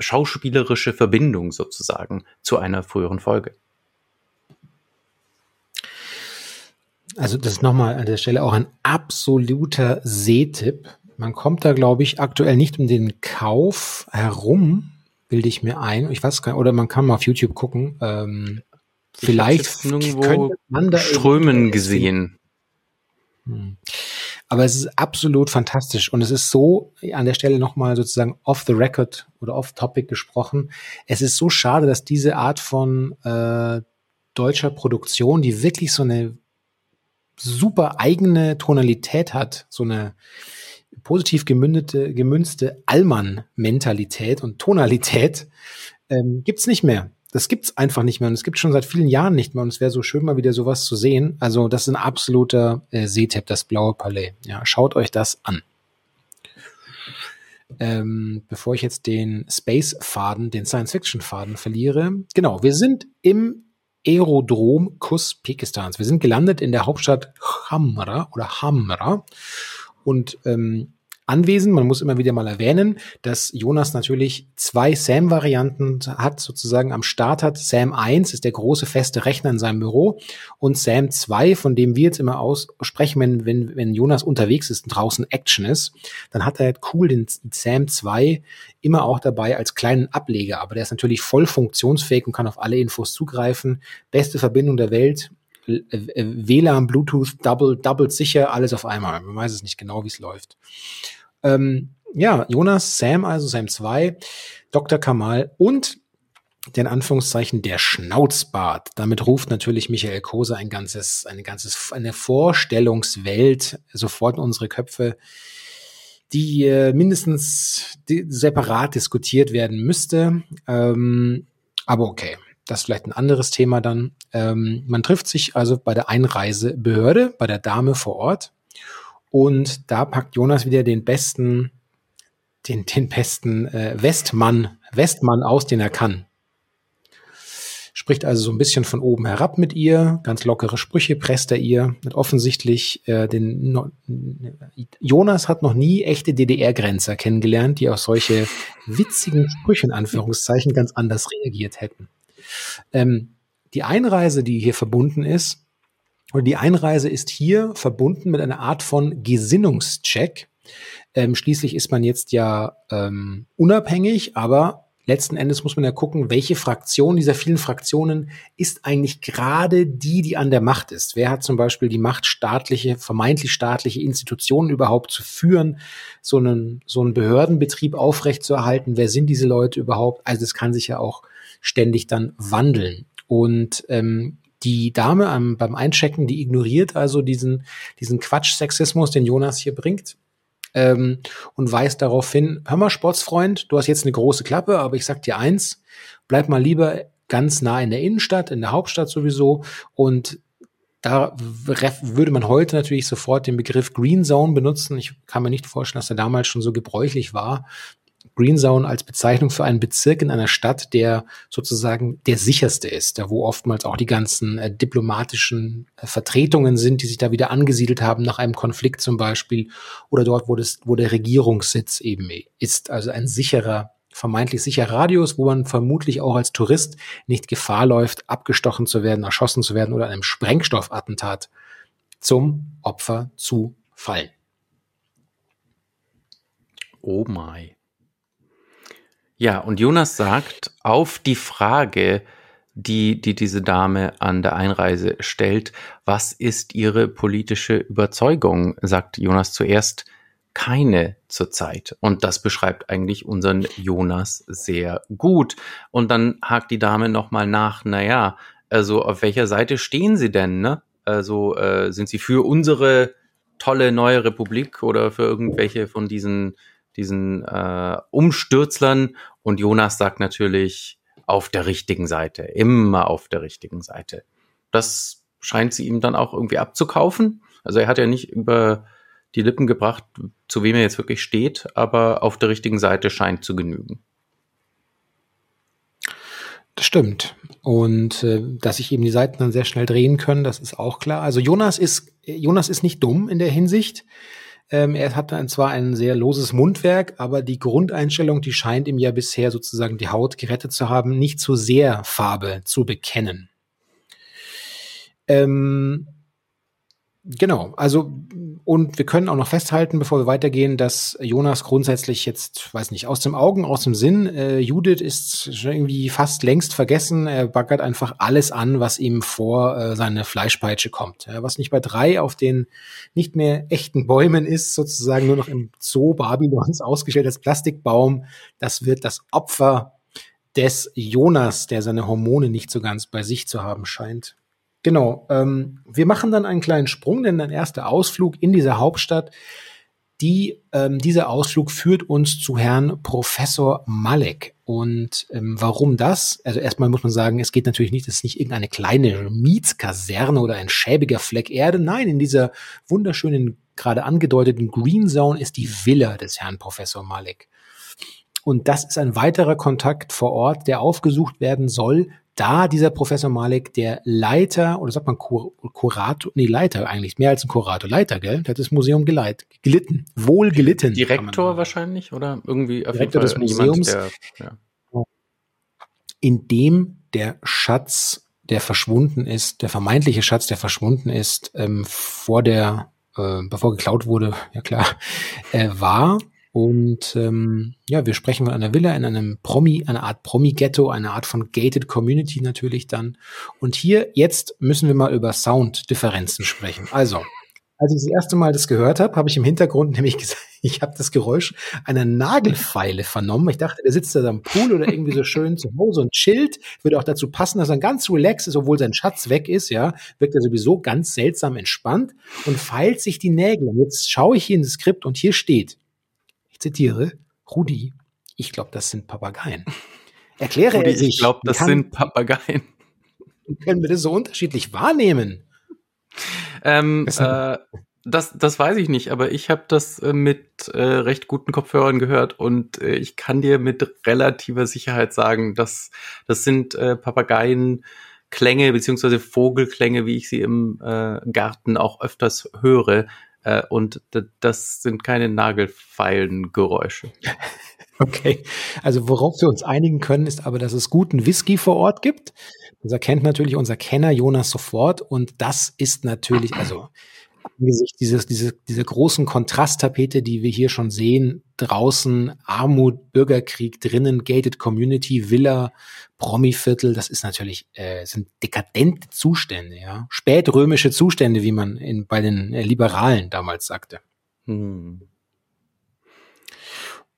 schauspielerische Verbindung sozusagen zu einer früheren Folge. Also das ist nochmal an der Stelle auch ein absoluter Sehtipp. Man kommt da, glaube ich, aktuell nicht um den Kauf herum, bilde ich mir ein. Ich weiß gar nicht, oder man kann mal auf YouTube gucken. Ähm, vielleicht könnte man da Strömen gesehen. Hm. Aber es ist absolut fantastisch und es ist so an der Stelle nochmal sozusagen off the record oder off topic gesprochen. Es ist so schade, dass diese Art von äh, deutscher Produktion, die wirklich so eine super eigene Tonalität hat, so eine positiv gemündete, gemünzte Allmann-Mentalität und Tonalität, ähm, gibt's nicht mehr das gibt's einfach nicht mehr und es gibt schon seit vielen Jahren nicht mehr und es wäre so schön mal wieder sowas zu sehen. Also das ist ein absoluter äh, Sehtap, das blaue Palais. Ja, schaut euch das an. Ähm, bevor ich jetzt den Space-Faden, den Science-Fiction-Faden verliere. Genau, wir sind im Aerodrom Kuspekistans. Wir sind gelandet in der Hauptstadt Hamra oder Hamra und ähm, anwesend. Man muss immer wieder mal erwähnen, dass Jonas natürlich zwei SAM-Varianten hat, sozusagen am Start hat. SAM 1 ist der große feste Rechner in seinem Büro und SAM 2, von dem wir jetzt immer aussprechen, wenn, wenn, wenn Jonas unterwegs ist und draußen Action ist, dann hat er halt cool den SAM 2 immer auch dabei als kleinen Ableger. Aber der ist natürlich voll funktionsfähig und kann auf alle Infos zugreifen. Beste Verbindung der Welt, WLAN, Bluetooth, Double, Double sicher, alles auf einmal. Man weiß es nicht genau, wie es läuft. Ähm, ja, Jonas, Sam, also Sam 2, Dr. Kamal und den Anführungszeichen der Schnauzbart. Damit ruft natürlich Michael Kose ein ganzes, eine ganzes, eine Vorstellungswelt sofort in unsere Köpfe, die äh, mindestens separat diskutiert werden müsste. Ähm, aber okay, das ist vielleicht ein anderes Thema dann. Ähm, man trifft sich also bei der Einreisebehörde, bei der Dame vor Ort und da packt Jonas wieder den besten, den, den besten äh, Westmann, Westmann aus, den er kann. Spricht also so ein bisschen von oben herab mit ihr, ganz lockere Sprüche presst er ihr. Und offensichtlich äh, den no, Jonas hat noch nie echte DDR-Grenzer kennengelernt, die auf solche witzigen Sprüche in Anführungszeichen ganz anders reagiert hätten. Ähm, die Einreise, die hier verbunden ist, und die Einreise ist hier verbunden mit einer Art von Gesinnungscheck. Ähm, schließlich ist man jetzt ja ähm, unabhängig, aber letzten Endes muss man ja gucken, welche Fraktion dieser vielen Fraktionen ist eigentlich gerade die, die an der Macht ist. Wer hat zum Beispiel die Macht, staatliche, vermeintlich staatliche Institutionen überhaupt zu führen, so einen, so einen Behördenbetrieb aufrechtzuerhalten? Wer sind diese Leute überhaupt? Also das kann sich ja auch ständig dann wandeln. Und ähm, die Dame am, beim Einchecken, die ignoriert also diesen, diesen Quatsch-Sexismus, den Jonas hier bringt. Ähm, und weist darauf hin, hör mal, Sportsfreund, du hast jetzt eine große Klappe, aber ich sag dir eins, bleib mal lieber ganz nah in der Innenstadt, in der Hauptstadt sowieso und da würde man heute natürlich sofort den Begriff Green Zone benutzen. Ich kann mir nicht vorstellen, dass er damals schon so gebräuchlich war. Green Zone als Bezeichnung für einen Bezirk in einer Stadt, der sozusagen der sicherste ist, da wo oftmals auch die ganzen äh, diplomatischen äh, Vertretungen sind, die sich da wieder angesiedelt haben nach einem Konflikt zum Beispiel, oder dort, wo, das, wo der Regierungssitz eben ist. Also ein sicherer, vermeintlich sicherer Radius, wo man vermutlich auch als Tourist nicht Gefahr läuft, abgestochen zu werden, erschossen zu werden oder einem Sprengstoffattentat zum Opfer zu fallen. Oh my. Ja, und Jonas sagt auf die Frage, die, die diese Dame an der Einreise stellt. Was ist ihre politische Überzeugung? sagt Jonas zuerst. Keine zurzeit. Und das beschreibt eigentlich unseren Jonas sehr gut. Und dann hakt die Dame nochmal nach, naja, also auf welcher Seite stehen Sie denn, ne? Also äh, sind Sie für unsere tolle neue Republik oder für irgendwelche von diesen, diesen äh, Umstürzlern? Und Jonas sagt natürlich, auf der richtigen Seite, immer auf der richtigen Seite. Das scheint sie ihm dann auch irgendwie abzukaufen. Also er hat ja nicht über die Lippen gebracht, zu wem er jetzt wirklich steht, aber auf der richtigen Seite scheint zu genügen. Das stimmt. Und äh, dass sich eben die Seiten dann sehr schnell drehen können, das ist auch klar. Also Jonas ist, Jonas ist nicht dumm in der Hinsicht. Ähm, er hat zwar ein sehr loses Mundwerk, aber die Grundeinstellung, die scheint ihm ja bisher sozusagen die Haut gerettet zu haben, nicht zu sehr Farbe zu bekennen. Ähm, Genau, also und wir können auch noch festhalten, bevor wir weitergehen, dass Jonas grundsätzlich jetzt, weiß nicht, aus dem Augen, aus dem Sinn, äh, Judith ist schon irgendwie fast längst vergessen. Er baggert einfach alles an, was ihm vor äh, seine Fleischpeitsche kommt. Ja, was nicht bei drei auf den nicht mehr echten Bäumen ist, sozusagen nur noch im Zoo Babylons ausgestellt als Plastikbaum, das wird das Opfer des Jonas, der seine Hormone nicht so ganz bei sich zu haben scheint. Genau. Ähm, wir machen dann einen kleinen Sprung, denn ein erster Ausflug in diese Hauptstadt. Die, ähm, dieser Ausflug führt uns zu Herrn Professor Malek. Und ähm, warum das? Also erstmal muss man sagen, es geht natürlich nicht, es ist nicht irgendeine kleine Mietskaserne oder ein schäbiger Fleck Erde. Nein, in dieser wunderschönen, gerade angedeuteten Green Zone ist die Villa des Herrn Professor Malek. Und das ist ein weiterer Kontakt vor Ort, der aufgesucht werden soll, da dieser Professor Malik der Leiter, oder sagt man Kur Kurator, nee, Leiter eigentlich, mehr als ein Kurator, Leiter, gell? Der hat das Museum geleit, gelitten, wohl gelitten. Direktor wahrscheinlich, oder irgendwie auf Direktor des Museums, jemand, der, ja. in dem der Schatz, der verschwunden ist, der vermeintliche Schatz, der verschwunden ist, ähm, vor der, äh, bevor geklaut wurde, ja klar, äh, war und ähm, ja, wir sprechen von einer Villa in einem Promi, einer Art Promi-Ghetto, eine Art von gated Community natürlich dann. Und hier jetzt müssen wir mal über Sounddifferenzen sprechen. Also, als ich das erste Mal das gehört habe, habe ich im Hintergrund nämlich gesagt, ich habe das Geräusch einer Nagelfeile vernommen. Ich dachte, der sitzt da am Pool oder irgendwie so schön zu Hause und chillt. Würde auch dazu passen, dass er ganz relaxed ist, obwohl sein Schatz weg ist, ja. Wirkt er sowieso ganz seltsam entspannt und feilt sich die Nägel. Und jetzt schaue ich hier in das Skript und hier steht, zitiere, Rudi, ich glaube, das sind Papageien. Erkläre Rudi, er sich. Ich glaube, das kann, sind Papageien. Können wir das so unterschiedlich wahrnehmen? Ähm, äh, das, das weiß ich nicht, aber ich habe das äh, mit äh, recht guten Kopfhörern gehört und äh, ich kann dir mit relativer Sicherheit sagen, dass das sind äh, Papageienklänge beziehungsweise Vogelklänge, wie ich sie im äh, Garten auch öfters höre. Äh, und das sind keine Nagelfeilengeräusche. Okay, also worauf wir uns einigen können, ist aber, dass es guten Whisky vor Ort gibt. Das erkennt natürlich unser Kenner Jonas sofort und das ist natürlich, also angesichts dieses, diese, dieser großen Kontrasttapete, die wir hier schon sehen, draußen Armut, Bürgerkrieg, drinnen Gated Community, Villa, Promiviertel, das ist natürlich, äh, sind dekadente Zustände, ja. Spätrömische Zustände, wie man in, bei den äh, Liberalen damals sagte. Hm.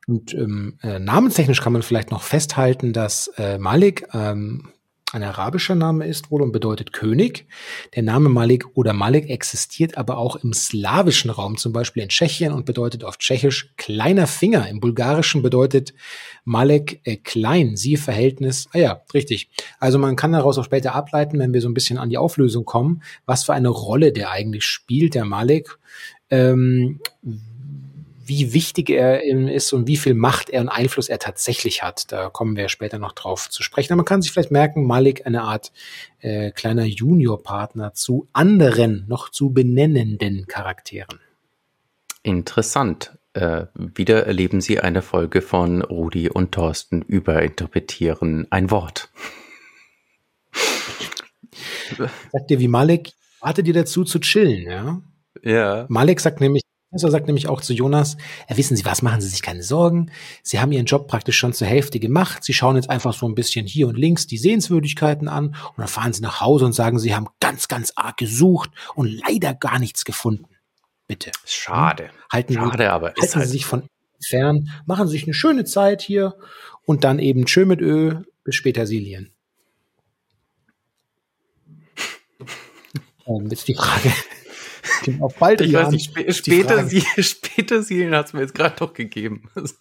Und ähm, äh, namenstechnisch kann man vielleicht noch festhalten, dass äh, Malik ähm, ein arabischer Name ist wohl und bedeutet König. Der Name Malik oder Malik existiert aber auch im slawischen Raum, zum Beispiel in Tschechien und bedeutet auf Tschechisch kleiner Finger. Im Bulgarischen bedeutet Malek äh, klein, siehe Verhältnis. Ah ja, richtig. Also man kann daraus auch später ableiten, wenn wir so ein bisschen an die Auflösung kommen, was für eine Rolle der eigentlich spielt, der Malik. Ähm, wie wichtig er ist und wie viel Macht er und Einfluss er tatsächlich hat. Da kommen wir später noch drauf zu sprechen. Aber man kann sich vielleicht merken, Malik eine Art äh, kleiner Juniorpartner zu anderen, noch zu benennenden Charakteren. Interessant. Äh, wieder erleben Sie eine Folge von Rudi und Thorsten überinterpretieren ein Wort. Sagt dir, wie Malik, wartet ihr dazu zu chillen, ja? Ja. Malik sagt nämlich, Professor sagt nämlich auch zu Jonas, ja, wissen Sie was, machen Sie sich keine Sorgen. Sie haben Ihren Job praktisch schon zur Hälfte gemacht. Sie schauen jetzt einfach so ein bisschen hier und links die Sehenswürdigkeiten an und dann fahren Sie nach Hause und sagen, Sie haben ganz, ganz arg gesucht und leider gar nichts gefunden. Bitte. Schade. Halten, Schade, aber ist halten halt Sie sich von fern, machen Sie sich eine schöne Zeit hier und dann eben schön mit Öl bis später Silien. Ähm, jetzt die Frage. Auf bald Ich weiß nicht, die später. Sie später Seelen hat es mir jetzt gerade doch gegeben. Also,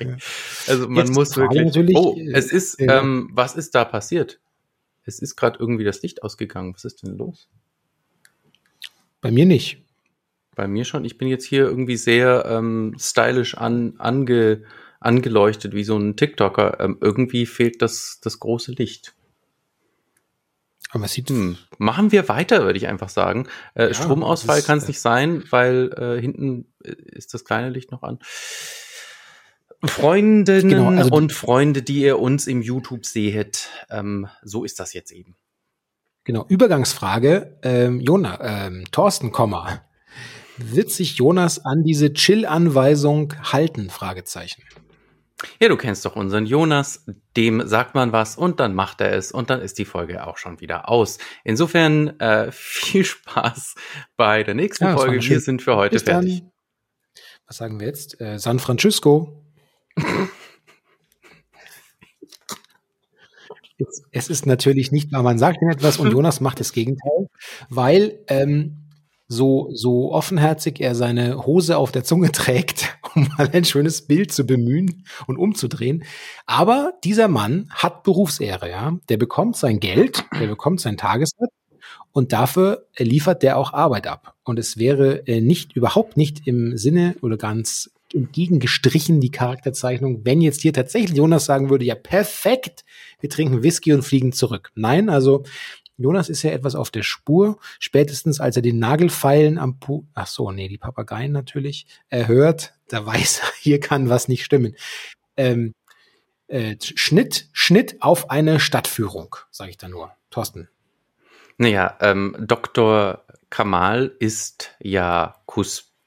Ja. also man Jetzt muss wirklich. oh, äh, es ist, ja. ähm, was ist da passiert? Es ist gerade irgendwie das Licht ausgegangen. Was ist denn los? Bei mir nicht. Bei mir schon. Ich bin jetzt hier irgendwie sehr ähm, stylisch an, ange, angeleuchtet, wie so ein TikToker. Ähm, irgendwie fehlt das, das große Licht. Aber es sieht Hm. Machen wir weiter, würde ich einfach sagen. Äh, Ja, Stromausfall kann es äh, nicht sein, weil äh, hinten äh, ist das kleine Licht noch an. Freundinnen Genau, also und Freunde, die ihr uns im YouTube seht, ähm, so ist das jetzt eben. Genau, Übergangsfrage. Ähm, Jona, ähm, Thorsten, Komma. Wird sich Jonas an diese Chill-Anweisung halten? Fragezeichen. Ja, du kennst doch unseren Jonas, dem sagt man was und dann macht er es und dann ist die Folge auch schon wieder aus. Insofern äh, viel Spaß bei der nächsten Ja, Folge. Wir sind für heute Bis fertig. dann. Was sagen wir jetzt? Äh, San Francisco. es, es ist natürlich nicht, weil man sagt ihm etwas und Jonas macht das Gegenteil, weil ähm, so, so offenherzig er seine Hose auf der Zunge trägt, um mal ein schönes Bild zu bemühen und umzudrehen. Aber dieser Mann hat Berufsehre, ja. Der bekommt sein Geld, der bekommt sein Tagessatz und dafür liefert der auch Arbeit ab. Und es wäre äh, nicht, überhaupt nicht im Sinne oder ganz entgegengestrichen die Charakterzeichnung, wenn jetzt hier tatsächlich Jonas sagen würde, ja perfekt, wir trinken Whisky und fliegen zurück. Nein, also Jonas ist ja etwas auf der Spur, spätestens als er den Nagelfeilen am Pu ach so, nee, die Papageien natürlich, erhört, da weiß er, hier kann was nicht stimmen. Ähm, äh, Schnitt, Schnitt auf eine Stadtführung, sage ich da nur. Thorsten. Naja, ähm, Dr. Kamal ist ja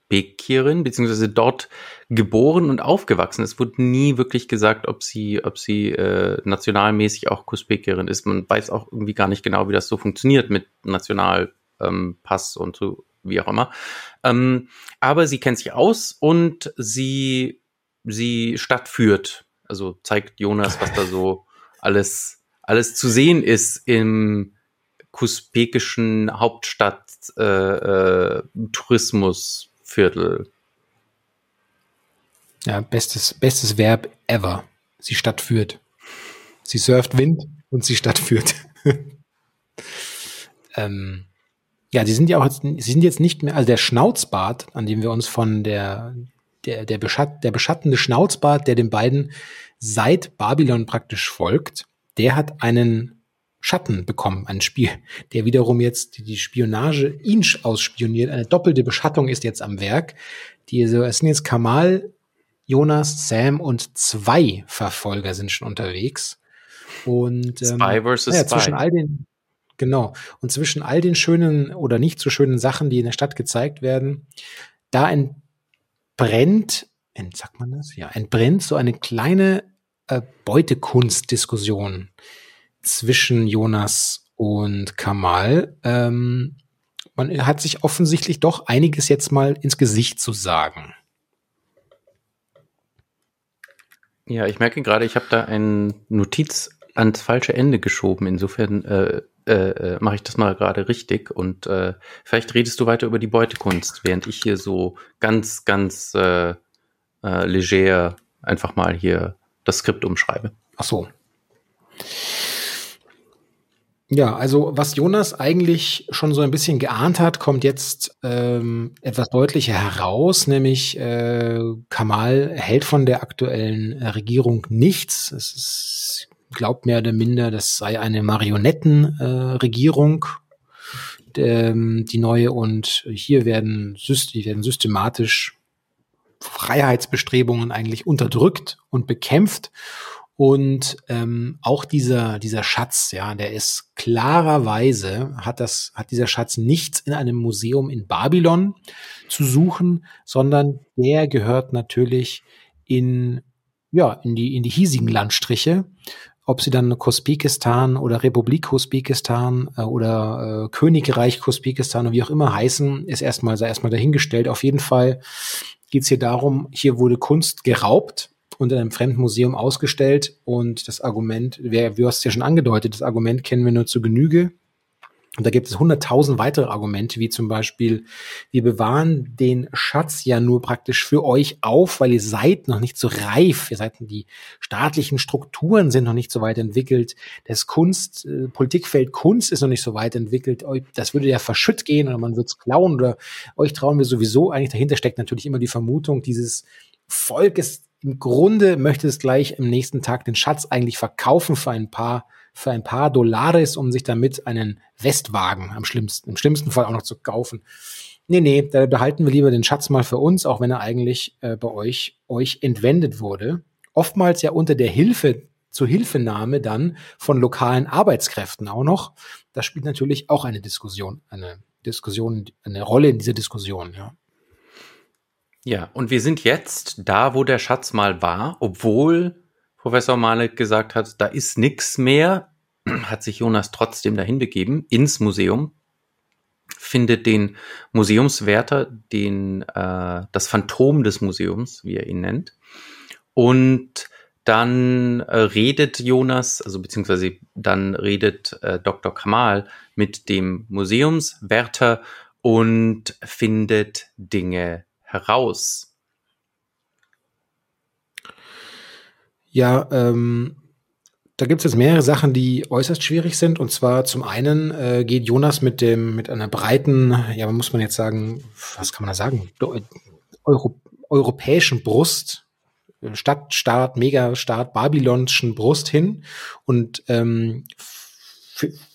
Kusbekierin, beziehungsweise dort geboren und aufgewachsen. Es wurde nie wirklich gesagt, ob sie, ob sie äh, nationalmäßig auch Kusbekierin ist. Man weiß auch irgendwie gar nicht genau, wie das so funktioniert mit Nationalpass ähm, Pass und so, wie auch immer. Ähm, aber sie kennt sich aus und sie, sie stadtführt. Also zeigt Jonas, was da so alles, alles zu sehen ist im kusbekischen Hauptstadt äh, äh, Tourismusviertel. Ja, bestes, bestes Verb ever. Sie stadtführt. Sie surft Wind und sie stadtführt. ähm, ja, sie sind ja auch jetzt, sie sind jetzt nicht mehr, also der Schnauzbart, an dem wir uns von der, der, der, Beschatt, der beschattende Schnauzbart, der den beiden seit Babylon praktisch folgt, der hat einen Schatten bekommen, ein Spiel, der wiederum jetzt die, Spionage ihn ausspioniert. Eine doppelte Beschattung ist jetzt am Werk. Die, es sind jetzt Kamal, Jonas, Sam und zwei Verfolger sind schon unterwegs. Und ähm, Spy versus ja, Spy. zwischen all den genau und zwischen all den schönen oder nicht so schönen Sachen, die in der Stadt gezeigt werden, da entbrennt, ent, sagt man das? Ja, entbrennt so eine kleine äh, Beutekunstdiskussion zwischen Jonas und Kamal. Ähm, man hat sich offensichtlich doch einiges jetzt mal ins Gesicht zu sagen. Ja, ich merke gerade, ich habe da eine Notiz ans falsche Ende geschoben. Insofern äh, äh, mache ich das mal gerade richtig. Und äh, vielleicht redest du weiter über die Beutekunst, während ich hier so ganz, ganz äh, äh, leger einfach mal hier das Skript umschreibe. Ach so. Ja, also was Jonas eigentlich schon so ein bisschen geahnt hat, kommt jetzt ähm, etwas deutlicher heraus, nämlich äh, Kamal hält von der aktuellen Regierung nichts. Es ist, glaubt mehr oder minder, das sei eine Marionettenregierung, äh, ähm, die neue und hier werden, werden systematisch Freiheitsbestrebungen eigentlich unterdrückt und bekämpft. Und ähm, auch dieser, dieser Schatz, ja, der ist klarerweise, hat das, hat dieser Schatz nichts in einem Museum in Babylon zu suchen, sondern der gehört natürlich in, ja, in die, in die hiesigen Landstriche. Ob sie dann Kospikistan oder Republik Kospikistan äh, oder äh, Königreich Kospikistan oder wie auch immer heißen, ist erstmal, sei erstmal dahingestellt. Auf jeden Fall geht es hier darum, hier wurde Kunst geraubt und in einem fremden Museum ausgestellt. Und das Argument, wer, du hast es ja schon angedeutet, das Argument kennen wir nur zu Genüge. Und da gibt es hunderttausend weitere Argumente, wie zum Beispiel, wir bewahren den Schatz ja nur praktisch für euch auf, weil ihr seid noch nicht so reif. Ihr seid, die staatlichen Strukturen sind noch nicht so weit entwickelt. Das Kunst, äh, Politikfeld Kunst ist noch nicht so weit entwickelt. Das würde ja verschütt gehen oder man würde es klauen oder euch trauen wir sowieso. Eigentlich dahinter steckt natürlich immer die Vermutung, dieses Volk ist im Grunde möchte es gleich im nächsten Tag den Schatz eigentlich verkaufen für ein paar, für ein paar Dollares, um sich damit einen Westwagen am schlimmsten, im schlimmsten Fall auch noch zu kaufen. Nee, nee, da behalten wir lieber den Schatz mal für uns, auch wenn er eigentlich äh, bei euch, euch entwendet wurde. Oftmals ja unter der Hilfe, zur Hilfenahme dann von lokalen Arbeitskräften auch noch. Das spielt natürlich auch eine Diskussion, eine Diskussion, eine Rolle in dieser Diskussion, ja. Ja, und wir sind jetzt da, wo der Schatz mal war, obwohl Professor Malek gesagt hat, da ist nichts mehr, hat sich Jonas trotzdem dahin begeben, ins Museum, findet den Museumswärter, den, äh, das Phantom des Museums, wie er ihn nennt, und dann äh, redet Jonas, also beziehungsweise dann redet äh, Dr. Kamal mit dem Museumswärter und findet Dinge heraus? Ja, ähm, da gibt es jetzt mehrere Sachen, die äußerst schwierig sind. Und zwar zum einen äh, geht Jonas mit dem mit einer breiten, ja, muss man jetzt sagen, was kann man da sagen, Euro, europäischen Brust, Stadtstaat, Megastaat, babylonischen Brust hin und ähm,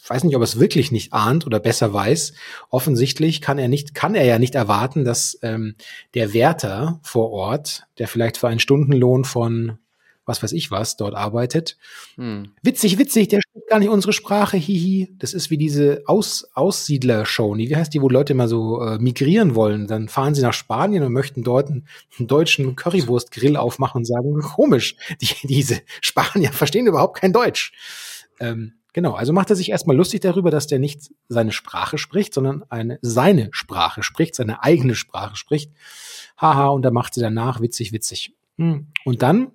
weiß nicht, ob er es wirklich nicht ahnt oder besser weiß. Offensichtlich kann er nicht, kann er ja nicht erwarten, dass ähm, der Wärter vor Ort, der vielleicht für einen Stundenlohn von was weiß ich was dort arbeitet. Hm. Witzig, witzig, der spricht gar nicht unsere Sprache, hihi. Das ist wie diese Aus Aussiedler-Show. Wie heißt die, wo Leute mal so äh, migrieren wollen? Dann fahren sie nach Spanien und möchten dort einen, einen deutschen Currywurst-Grill aufmachen und sagen, komisch, die, diese Spanier verstehen überhaupt kein Deutsch. Ähm, Genau, also macht er sich erstmal lustig darüber, dass der nicht seine Sprache spricht, sondern eine seine Sprache spricht, seine eigene Sprache spricht. Haha, und da macht sie danach witzig, witzig. Hm. Und dann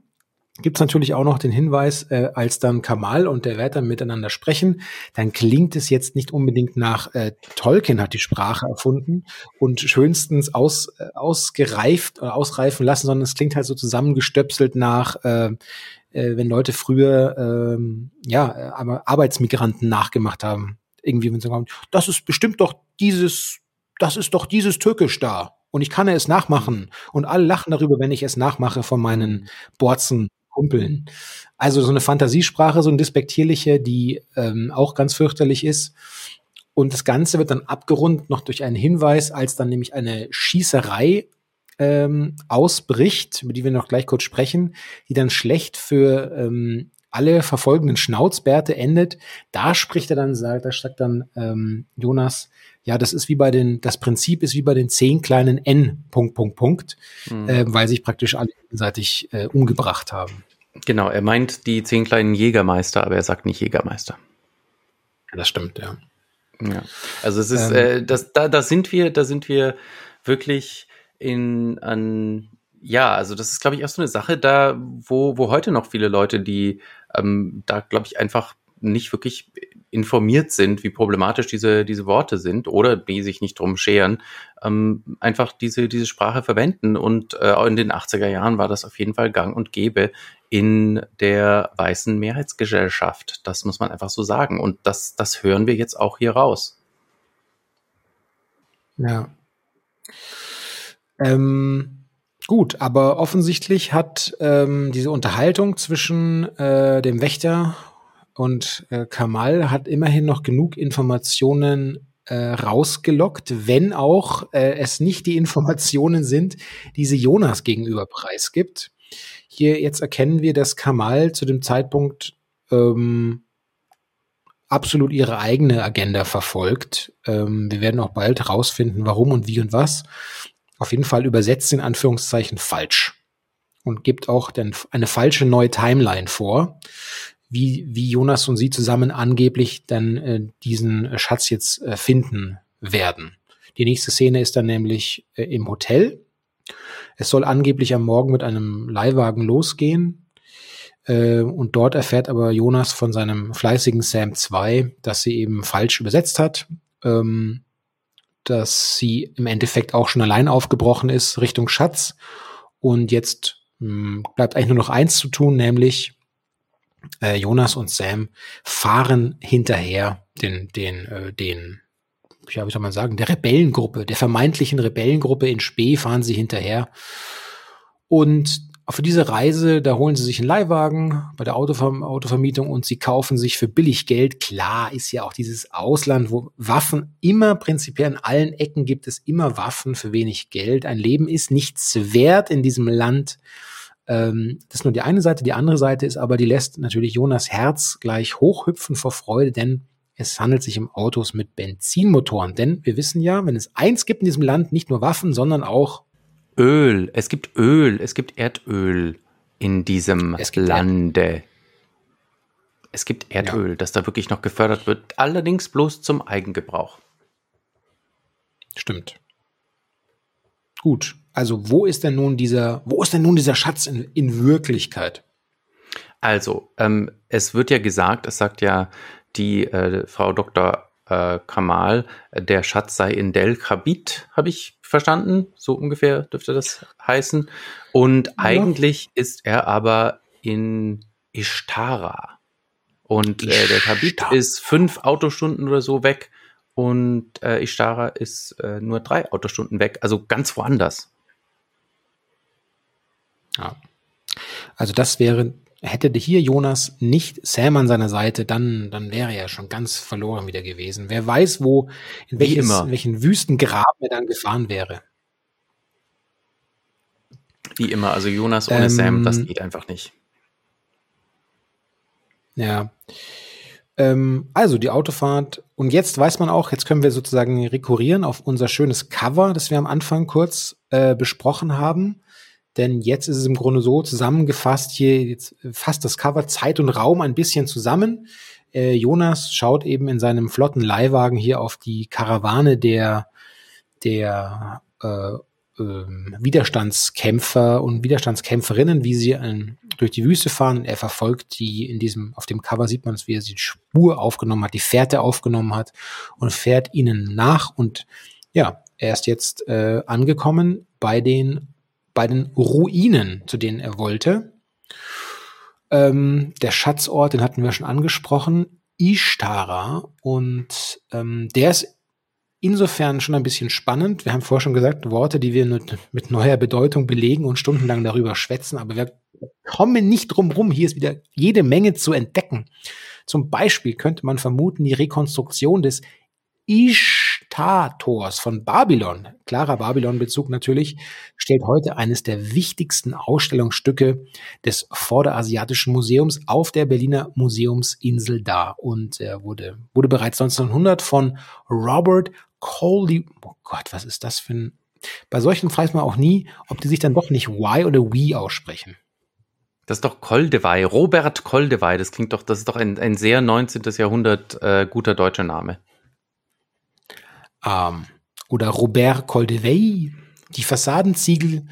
gibt's natürlich auch noch den Hinweis, äh, als dann Kamal und der Wärter miteinander sprechen, dann klingt es jetzt nicht unbedingt nach äh, Tolkien hat die Sprache erfunden und schönstens aus, äh, ausgereift oder ausreifen lassen, sondern es klingt halt so zusammengestöpselt nach äh, äh, wenn Leute früher ähm, ja aber Arbeitsmigranten nachgemacht haben. Irgendwie, wenn sie sagen, das ist bestimmt doch dieses, das ist doch dieses Türkisch da. Und ich kann es nachmachen. Und alle lachen darüber, wenn ich es nachmache von meinen Borzen Kumpeln. Also so eine Fantasiesprache, so ein despektierliche, die ähm, auch ganz fürchterlich ist. Und das Ganze wird dann abgerundet noch durch einen Hinweis, als dann nämlich eine Schießerei ähm, ausbricht, über die wir noch gleich kurz sprechen, die dann schlecht für ähm, alle verfolgenden Schnauzbärte endet. Da spricht er dann, sagt, da sagt dann ähm, Jonas, ja, das ist wie bei den, das Prinzip ist wie bei den zehn kleinen N, Punkt, Punkt, Punkt, mhm. äh, weil sich praktisch alle gegenseitig äh, umgebracht haben. Genau, er meint die zehn kleinen Jägermeister, aber er sagt nicht Jägermeister. Ja, das stimmt, ja. Ja, also es ist, ähm, äh, das, da, da sind wir, da sind wir wirklich in an ja, also das ist, glaube ich, auch so eine Sache da, wo, wo heute noch viele Leute, die ähm, da, glaube ich, einfach nicht wirklich informiert sind, wie problematisch diese, diese Worte sind oder die sich nicht drum scheren, ähm, einfach diese, diese Sprache verwenden. Und äh, in den 80er Jahren war das auf jeden Fall gang und gäbe in der weißen Mehrheitsgesellschaft. Das muss man einfach so sagen. Und das, das hören wir jetzt auch hier raus. Ja. Ähm, gut, aber offensichtlich hat ähm, diese Unterhaltung zwischen äh, dem Wächter und äh, Kamal hat immerhin noch genug Informationen äh, rausgelockt, wenn auch äh, es nicht die Informationen sind, die sie Jonas gegenüber preisgibt. hier jetzt erkennen wir, dass Kamal zu dem Zeitpunkt ähm, absolut ihre eigene Agenda verfolgt. Ähm, wir werden auch bald herausfinden, warum und wie und was. Auf jeden Fall übersetzt in Anführungszeichen falsch und gibt auch dann eine falsche neue Timeline vor, wie, wie Jonas und sie zusammen angeblich dann äh, diesen Schatz jetzt äh, finden werden. Die nächste Szene ist dann nämlich äh, im Hotel. Es soll angeblich am Morgen mit einem Leihwagen losgehen. Äh, und dort erfährt aber Jonas von seinem fleißigen Sam 2, dass sie eben falsch übersetzt hat. Ähm, dass sie im Endeffekt auch schon allein aufgebrochen ist Richtung Schatz. Und jetzt mh, hm, bleibt eigentlich nur noch eins zu tun, nämlich äh, Jonas und Sam fahren hinterher den, den, äh, den, ja, wie soll man sagen, der Rebellengruppe, der vermeintlichen Rebellengruppe in Spee fahren sie hinterher. Und für diese Reise, da holen sie sich einen Leihwagen bei der Autover Autovermietung und sie kaufen sich für billig Geld. Klar ist ja auch dieses Ausland, wo Waffen immer prinzipiell in allen Ecken gibt es immer Waffen für wenig Geld. Ein Leben ist nichts wert in diesem Land. Ähm, das ist nur die eine Seite. Die andere Seite ist aber, die lässt natürlich Jonas Herz gleich hochhüpfen vor Freude, denn es handelt sich um Autos mit Benzinmotoren. Denn wir wissen ja, wenn es eins gibt in diesem Land, nicht nur Waffen, sondern auch Öl. Es gibt Öl. Es gibt Erdöl in diesem Es Lande. Es gibt Erdöl, das da wirklich noch gefördert wird, allerdings bloß zum Eigengebrauch. Stimmt. Gut. Also wo ist denn nun dieser, wo ist denn nun dieser Schatz in, in Wirklichkeit? Also, ähm, es wird ja gesagt, es sagt ja die äh, Frau Dr. Äh, Kamal, der Schatz sei in Del Khabit, habe ich verstanden. So ungefähr dürfte das heißen. Und eigentlich ist er aber in Ishtara. Und äh, der Khabit Ishtar. ist fünf Autostunden oder so weg. Und äh, Ishtara ist äh, nur drei Autostunden weg. Also ganz woanders. Ja. Also das wäre, hätte hier Jonas nicht Sam an seiner Seite, dann, dann wäre er schon ganz verloren wieder gewesen. Wer weiß, wo, in, welches, in welchen Wüstengraben er dann gefahren wäre. Wie immer. Also Jonas ohne Ähm, Sam, das geht einfach nicht. Ja. Ähm, also die Autofahrt. Und jetzt weiß man auch, jetzt können wir sozusagen rekurrieren auf unser schönes Cover, das wir am Anfang kurz äh, besprochen haben. Denn jetzt ist es im Grunde so zusammengefasst, hier jetzt fasst das Cover Zeit und Raum ein bisschen zusammen. Äh, Jonas schaut eben in seinem flotten Leihwagen hier auf die Karawane der, der äh, ähm, Widerstandskämpfer und Widerstandskämpferinnen, wie sie ähm, durch die Wüste fahren. Und er verfolgt die in diesem, auf dem Cover sieht man es, wie er die Spur aufgenommen hat, die Fährte aufgenommen hat und fährt ihnen nach. Und ja, er ist jetzt äh, angekommen bei den, bei den Ruinen, zu denen er wollte. Ähm, der Schatzort, den hatten wir schon angesprochen, Ishtara. Und ähm, der ist insofern schon ein bisschen spannend. Wir haben vorher schon gesagt, Worte, die wir mit, mit neuer Bedeutung belegen und stundenlang darüber schwätzen, aber wir kommen nicht drum rum. Hier ist wieder jede Menge zu entdecken. Zum Beispiel könnte man vermuten, die Rekonstruktion des Ishtar-Tors von Babylon, klarer Babylon-Bezug natürlich, stellt heute eines der wichtigsten Ausstellungsstücke des Vorderasiatischen Museums auf der Berliner Museumsinsel dar und er wurde, wurde bereits 1900 von Robert Coley, oh Gott, was ist das für ein, bei solchen weiß man auch nie, ob die sich dann doch nicht Y oder We aussprechen. Das ist doch Koldewey, Robert Koldewey. Das klingt doch, das ist doch ein, ein sehr 19. Jahrhundert äh, guter deutscher Name. Ähm, oder Robert Coldevey, die Fassadenziegel,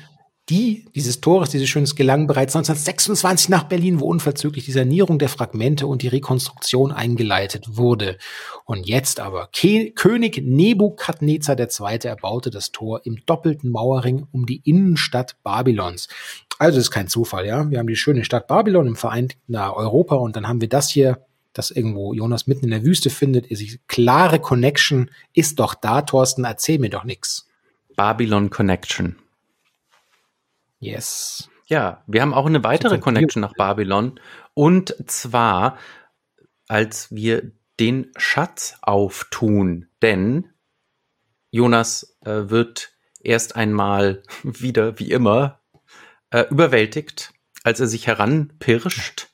die dieses Tores, dieses Schönes gelangen bereits 1926 nach Berlin, wo unverzüglich die Sanierung der Fragmente und die Rekonstruktion eingeleitet wurde. Und jetzt aber Ke König Nebukadnezar II. erbaute das Tor im doppelten Mauerring um die Innenstadt Babylons. Also ist kein Zufall, ja. Wir haben die schöne Stadt Babylon im vereinten Europa und dann haben wir das hier, das irgendwo Jonas mitten in der Wüste findet. Ist die klare Connection ist doch da, Thorsten. Erzähl mir doch nix. Babylon Connection. Yes. Ja, wir haben auch eine weitere Connection nach Babylon. Und zwar, als wir den Schatz auftun. Denn Jonas äh, wird erst einmal wieder, wie immer, äh, überwältigt. als er sich heranpirscht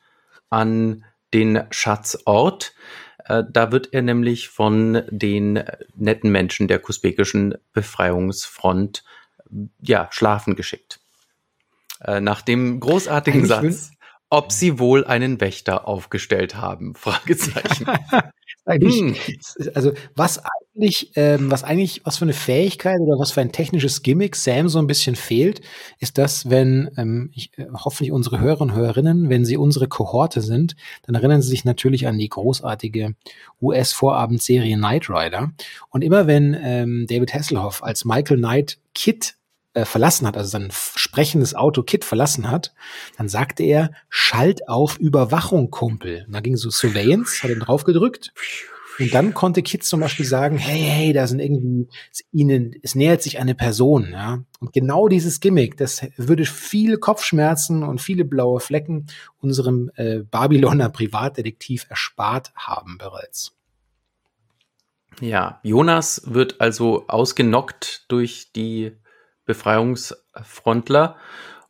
an den Schatzort. Äh, da wird er nämlich von den netten Menschen der kusbekischen Befreiungsfront ja, schlafen geschickt. Äh, nach dem großartigen Eigentlich Satz, ob sie wohl einen Wächter aufgestellt haben? Fragezeichen. Hm. also was eigentlich, ähm, was eigentlich, was für eine Fähigkeit oder was für ein technisches Gimmick Sam so ein bisschen fehlt, ist das, wenn ähm, ich, äh, hoffentlich unsere Hörer und Hörerinnen, wenn sie unsere Kohorte sind, dann erinnern sie sich natürlich an die großartige US-Vorabendserie Knight Rider. Und immer wenn ähm, David Hasselhoff als Michael Knight Kit äh, verlassen hat, also sein sprechendes Auto Kit verlassen hat, dann sagte er, schalt auf Überwachung, Kumpel. Und dann ging so Surveillance, hat ihn draufgedrückt. Und dann konnte Kit zum Beispiel sagen, hey, hey, da sind irgendwie, es ihnen, es nähert sich eine Person, ja. Und genau dieses Gimmick, das würde viele Kopfschmerzen und viele blaue Flecken unserem äh, Babyloner Privatdetektiv erspart haben bereits. Ja, Jonas wird also ausgenockt durch die Befreiungsfrontler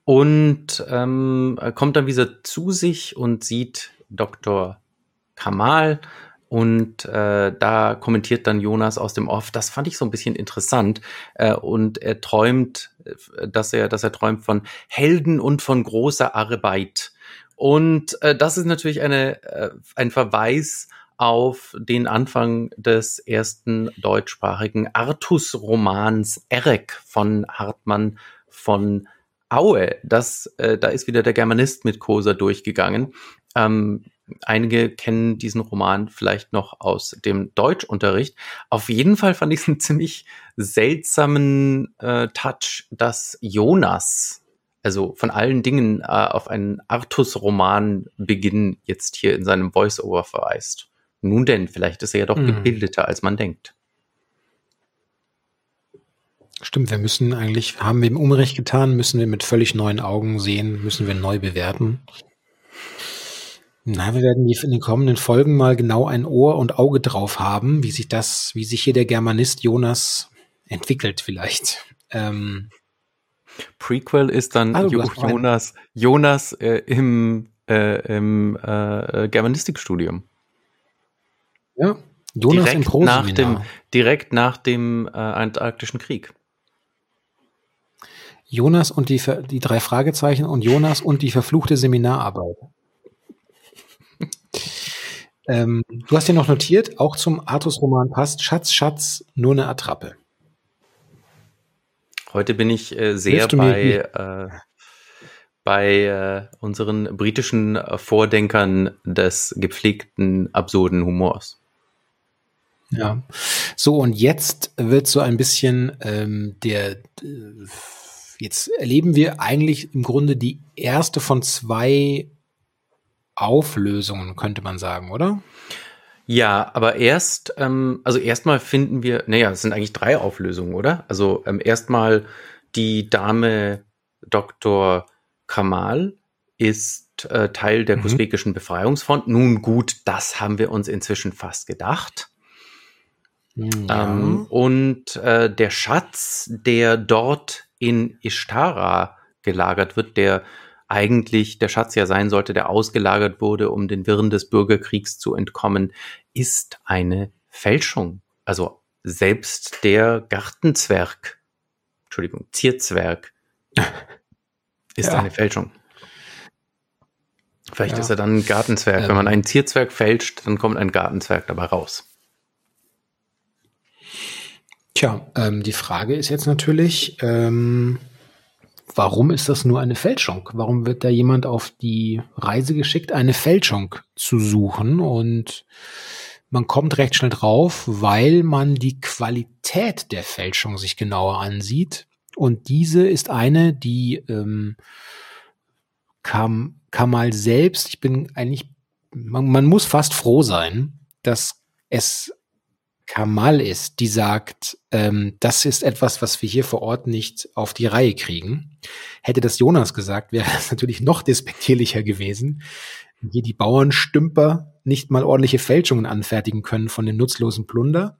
und ähm, kommt dann wieder zu sich und sieht Dr. Kamal und äh, da kommentiert dann Jonas aus dem Off, das fand ich so ein bisschen interessant äh, und er träumt, äh, dass er, dass er träumt von Helden und von großer Arbeit und äh, das ist natürlich eine, äh, ein Verweis auf den Anfang des ersten deutschsprachigen Artus-Romans Erek von Hartmann von Aue. Das, äh, da ist wieder der Germanist mit Koser durchgegangen. Ähm, einige kennen diesen Roman vielleicht noch aus dem Deutschunterricht. Auf jeden Fall fand ich es einen ziemlich seltsamen äh, Touch, dass Jonas, also von allen Dingen äh, auf einen Artus-Roman-Beginn jetzt hier in seinem Voice-Over verweist. Nun denn, vielleicht ist er ja doch Mhm. gebildeter, als man denkt. Stimmt, wir müssen eigentlich, haben wir im Unrecht getan, müssen wir mit völlig neuen Augen sehen, müssen wir neu bewerten. Na, wir werden die- in den kommenden Folgen mal genau ein Ohr und Auge drauf haben, wie sich das, wie sich hier der Germanist Jonas entwickelt vielleicht. Ähm, Prequel ist dann du jo. Jonas, Jonas äh, im, äh, im äh, Germanistikstudium. Ja, Jonas im direkt nach dem, direkt nach dem äh, Antarktischen Krieg. Jonas und die, die drei Fragezeichen und Jonas und die verfluchte Seminararbeit. ähm, du hast dir noch notiert, auch zum Artus-Roman passt Schatz, Schatz, nur eine Attrappe. Heute bin ich äh, sehr bei, äh, bei äh, unseren britischen äh, Vordenkern des gepflegten, absurden Humors. Ja. So, und jetzt wird so ein bisschen ähm, der, äh, jetzt erleben wir eigentlich im Grunde die erste von zwei Auflösungen, könnte man sagen, oder? Ja, aber erst, ähm, also erstmal finden wir, naja, es sind eigentlich drei Auflösungen, oder? Also ähm, erstmal die Dame Dr. Kamal ist äh, Teil der Mhm. kusbekischen Befreiungsfront. Nun gut, das haben wir uns inzwischen fast gedacht. Ähm, und äh, der Schatz, der dort in Ishtara gelagert wird, der eigentlich der Schatz ja sein sollte, der ausgelagert wurde, um den Wirren des Bürgerkriegs zu entkommen, ist eine Fälschung. Also selbst der Gartenzwerg, Entschuldigung, Zierzwerg, ist Ja. eine Fälschung. Vielleicht Ja. ist er dann ein Gartenzwerg. Ähm. Wenn man einen Zierzwerg fälscht, dann kommt ein Gartenzwerg dabei raus. Tja, ähm, die Frage ist jetzt natürlich, ähm, warum ist das nur eine Fälschung? Warum wird da jemand auf die Reise geschickt, eine Fälschung zu suchen? Und man kommt recht schnell drauf, weil man die Qualität der Fälschung sich genauer ansieht. Und diese ist eine, die ähm, kam, Kamal selbst, ich bin eigentlich, man, man muss fast froh sein, dass es Kamal ist, die sagt, ähm, das ist etwas, was wir hier vor Ort nicht auf die Reihe kriegen. Hätte das Jonas gesagt, wäre das natürlich noch despektierlicher gewesen. Hier die Bauernstümper nicht mal ordentliche Fälschungen anfertigen können von dem nutzlosen Plunder.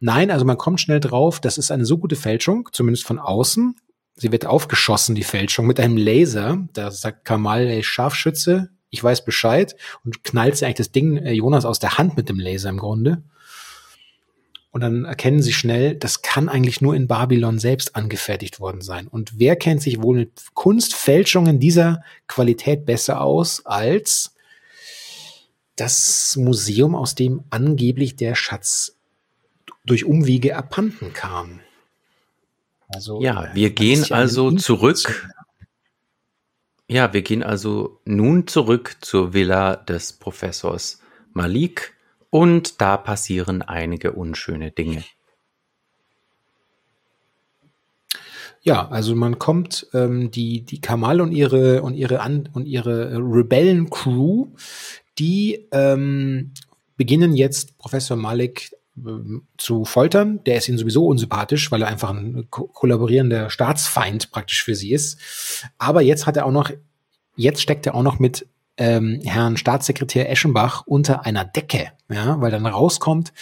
Nein, also man kommt schnell drauf, das ist eine so gute Fälschung, zumindest von außen, Sie wird aufgeschossen, die Fälschung, mit einem Laser. Da sagt Kamal, ey, Scharfschütze, ich weiß Bescheid und knallt sie eigentlich das Ding äh, Jonas aus der Hand mit dem Laser im Grunde. Und dann erkennen sie schnell, das kann eigentlich nur in Babylon selbst angefertigt worden sein. Und wer kennt sich wohl mit Kunstfälschungen dieser Qualität besser aus als das Museum, aus dem angeblich der Schatz durch Umwege abhanden kam? Also, ja, wir gehen also zurück. Ja, wir gehen also nun zurück zur Villa des Professors Malik und da passieren einige unschöne Dinge. Ja, also man kommt ähm, die die Kamal und ihre und ihre An und ihre Rebellen-Crew, die ähm, beginnen jetzt Professor Malik zu foltern. Der ist ihnen sowieso unsympathisch, weil er einfach ein ko kollaborierender Staatsfeind praktisch für sie ist. Aber jetzt hat er auch noch, jetzt steckt er auch noch mit ähm, Herrn Staatssekretär Eschenbach unter einer Decke, ja, weil dann rauskommt,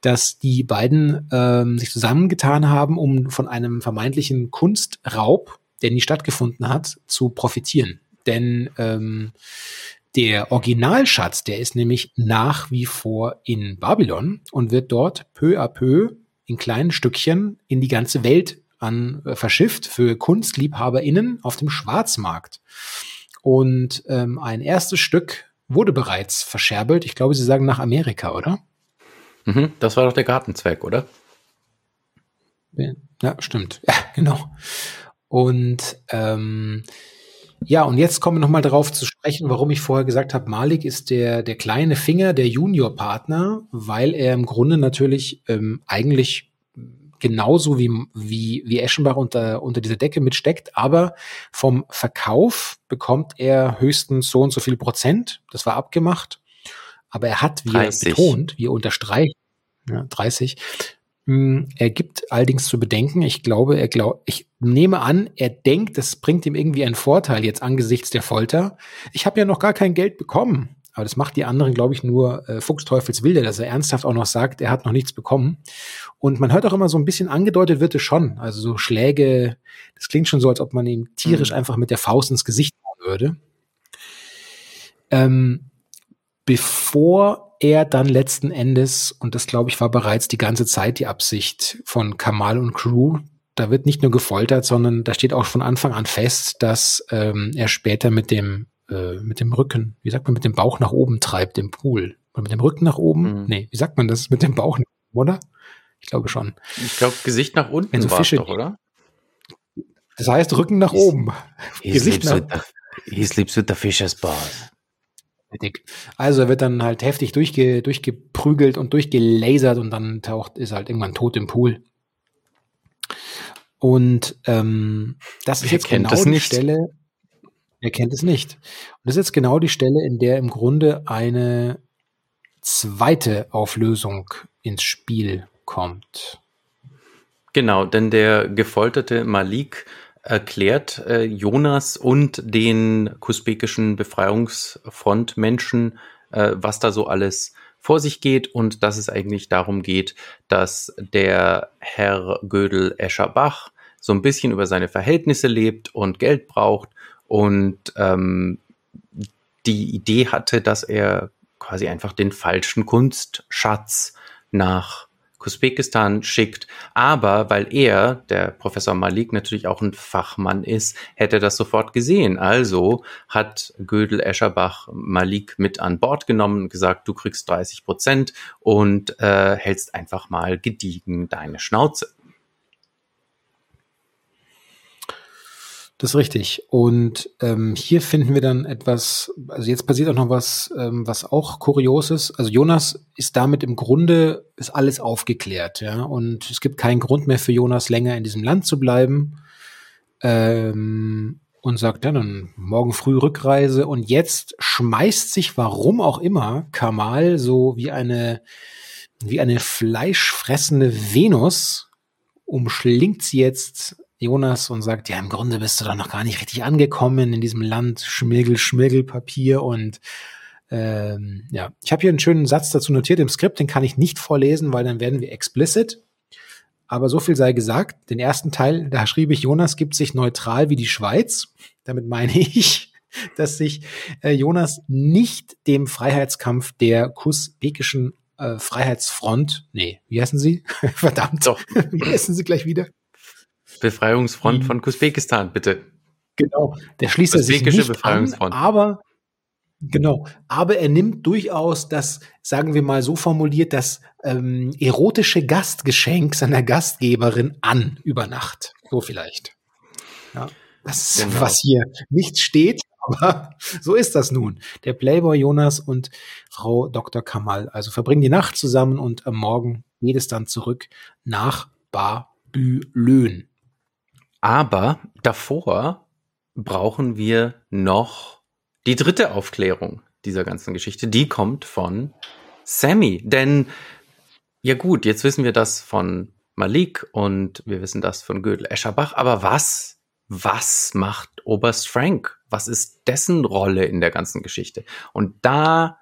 dass die beiden ähm, sich zusammengetan haben, um von einem vermeintlichen Kunstraub, der nie stattgefunden hat, zu profitieren. Denn ähm, der Originalschatz, der ist nämlich nach wie vor in Babylon und wird dort peu à peu in kleinen Stückchen in die ganze Welt an äh, verschifft für KunstliebhaberInnen auf dem Schwarzmarkt. Und ähm, ein erstes Stück wurde bereits verscherbelt. Ich glaube, Sie sagen nach Amerika, oder? Mhm, das war doch der Gartenzweck, oder? Ja, stimmt. Ja, genau. Und ähm, ja, und jetzt kommen wir nochmal darauf zu sprechen, warum ich vorher gesagt habe, Malik ist der, der kleine Finger, der Juniorpartner, weil er im Grunde natürlich ähm, eigentlich genauso wie, wie, wie Eschenbach unter, unter dieser Decke mitsteckt, aber vom Verkauf bekommt er höchstens so und so viel Prozent. Das war abgemacht. Aber er hat, wie 30. er betont, wie er unterstreicht, ja, 30, hm, er gibt allerdings zu bedenken, ich glaube, er glaubt, ich nehme an, er denkt, das bringt ihm irgendwie einen Vorteil jetzt angesichts der Folter. Ich habe ja noch gar kein Geld bekommen. Aber das macht die anderen, glaube ich, nur äh, Fuchsteufelswilde, dass er ernsthaft auch noch sagt, er hat noch nichts bekommen. Und man hört auch immer so ein bisschen angedeutet wird es schon. Also so Schläge, das klingt schon so, als ob man ihm tierisch mhm. einfach mit der Faust ins Gesicht hauen würde. Ähm, bevor er dann letzten Endes, und das glaube ich war bereits die ganze Zeit die Absicht von Kamal und Crew, da wird nicht nur gefoltert, sondern da steht auch von Anfang an fest, dass ähm, er später mit dem, äh, mit dem Rücken, wie sagt man, mit dem Bauch nach oben treibt im Pool. Oder mit dem Rücken nach oben? Mhm. Nee, wie sagt man das? Mit dem Bauch nach oben, oder? Ich glaube schon. Ich glaube, Gesicht nach unten Wenn so Fische, doch, oder? Das heißt Rücken nach oben. Gesicht nach oben. He sleeps with the fisher's boss. Also er wird dann halt heftig durchge, durchgeprügelt und durchgelasert und dann taucht, ist halt irgendwann tot im Pool. Und ähm, das ist jetzt genau die. Stelle, er kennt es nicht. Und das ist jetzt genau die Stelle, in der im Grunde eine zweite Auflösung ins Spiel kommt. Genau, denn der gefolterte Malik erklärt äh, Jonas und den kusbekischen Befreiungsfrontmenschen, äh, was da so alles vor sich geht und dass es eigentlich darum geht, dass der Herr Gödel Escherbach so ein bisschen über seine Verhältnisse lebt und Geld braucht und ähm, die Idee hatte, dass er quasi einfach den falschen Kunstschatz nach Usbekistan schickt. Aber weil er, der Professor Malik, natürlich auch ein Fachmann ist, hätte das sofort gesehen. Also hat Gödel Escherbach Malik mit an Bord genommen und gesagt, du kriegst 30 Prozent und äh, hältst einfach mal gediegen deine Schnauze. Das ist richtig. Und ähm, hier finden wir dann etwas, also jetzt passiert auch noch was, ähm, was auch kurios ist. Also Jonas ist damit im Grunde, ist alles aufgeklärt, ja. Und es gibt keinen Grund mehr für Jonas länger in diesem Land zu bleiben. Ähm, und sagt ja dann morgen früh Rückreise. Und jetzt schmeißt sich, warum auch immer, Kamal so wie eine, wie eine fleischfressende Venus, umschlingt sie jetzt Jonas und sagt, ja, im Grunde bist du doch noch gar nicht richtig angekommen in diesem Land, Schmirgel, Schmirgelpapier und ähm, ja, ich habe hier einen schönen Satz dazu notiert im Skript, den kann ich nicht vorlesen, weil dann werden wir explicit. aber so viel sei gesagt. Den ersten Teil, da schrieb ich, Jonas gibt sich neutral wie die Schweiz. Damit meine ich, dass sich äh, Jonas nicht dem Freiheitskampf der kusbekischen äh, Freiheitsfront, nee, wie heißen sie? Verdammt, Doch. wie heißen sie gleich wieder? Befreiungsfront Die- von Usbekistan, bitte. Genau, der schließt er sich nicht an, aber genau, aber er nimmt durchaus das, sagen wir mal so formuliert, das ähm, erotische Gastgeschenk seiner Gastgeberin an über Nacht. So vielleicht. Ja, das ist, Genau. was hier nicht steht, aber so ist das nun. Der Playboy Jonas und Frau Dr. Kamal also verbringen die Nacht zusammen und am Morgen geht es dann zurück nach Babylön. Aber davor brauchen wir noch die dritte Aufklärung dieser ganzen Geschichte. Die kommt von Sammy. Denn, ja gut, jetzt wissen wir das von Malik und wir wissen das von Gödel Escherbach. Aber was, was macht Oberst Frank? Was ist dessen Rolle in der ganzen Geschichte? Und da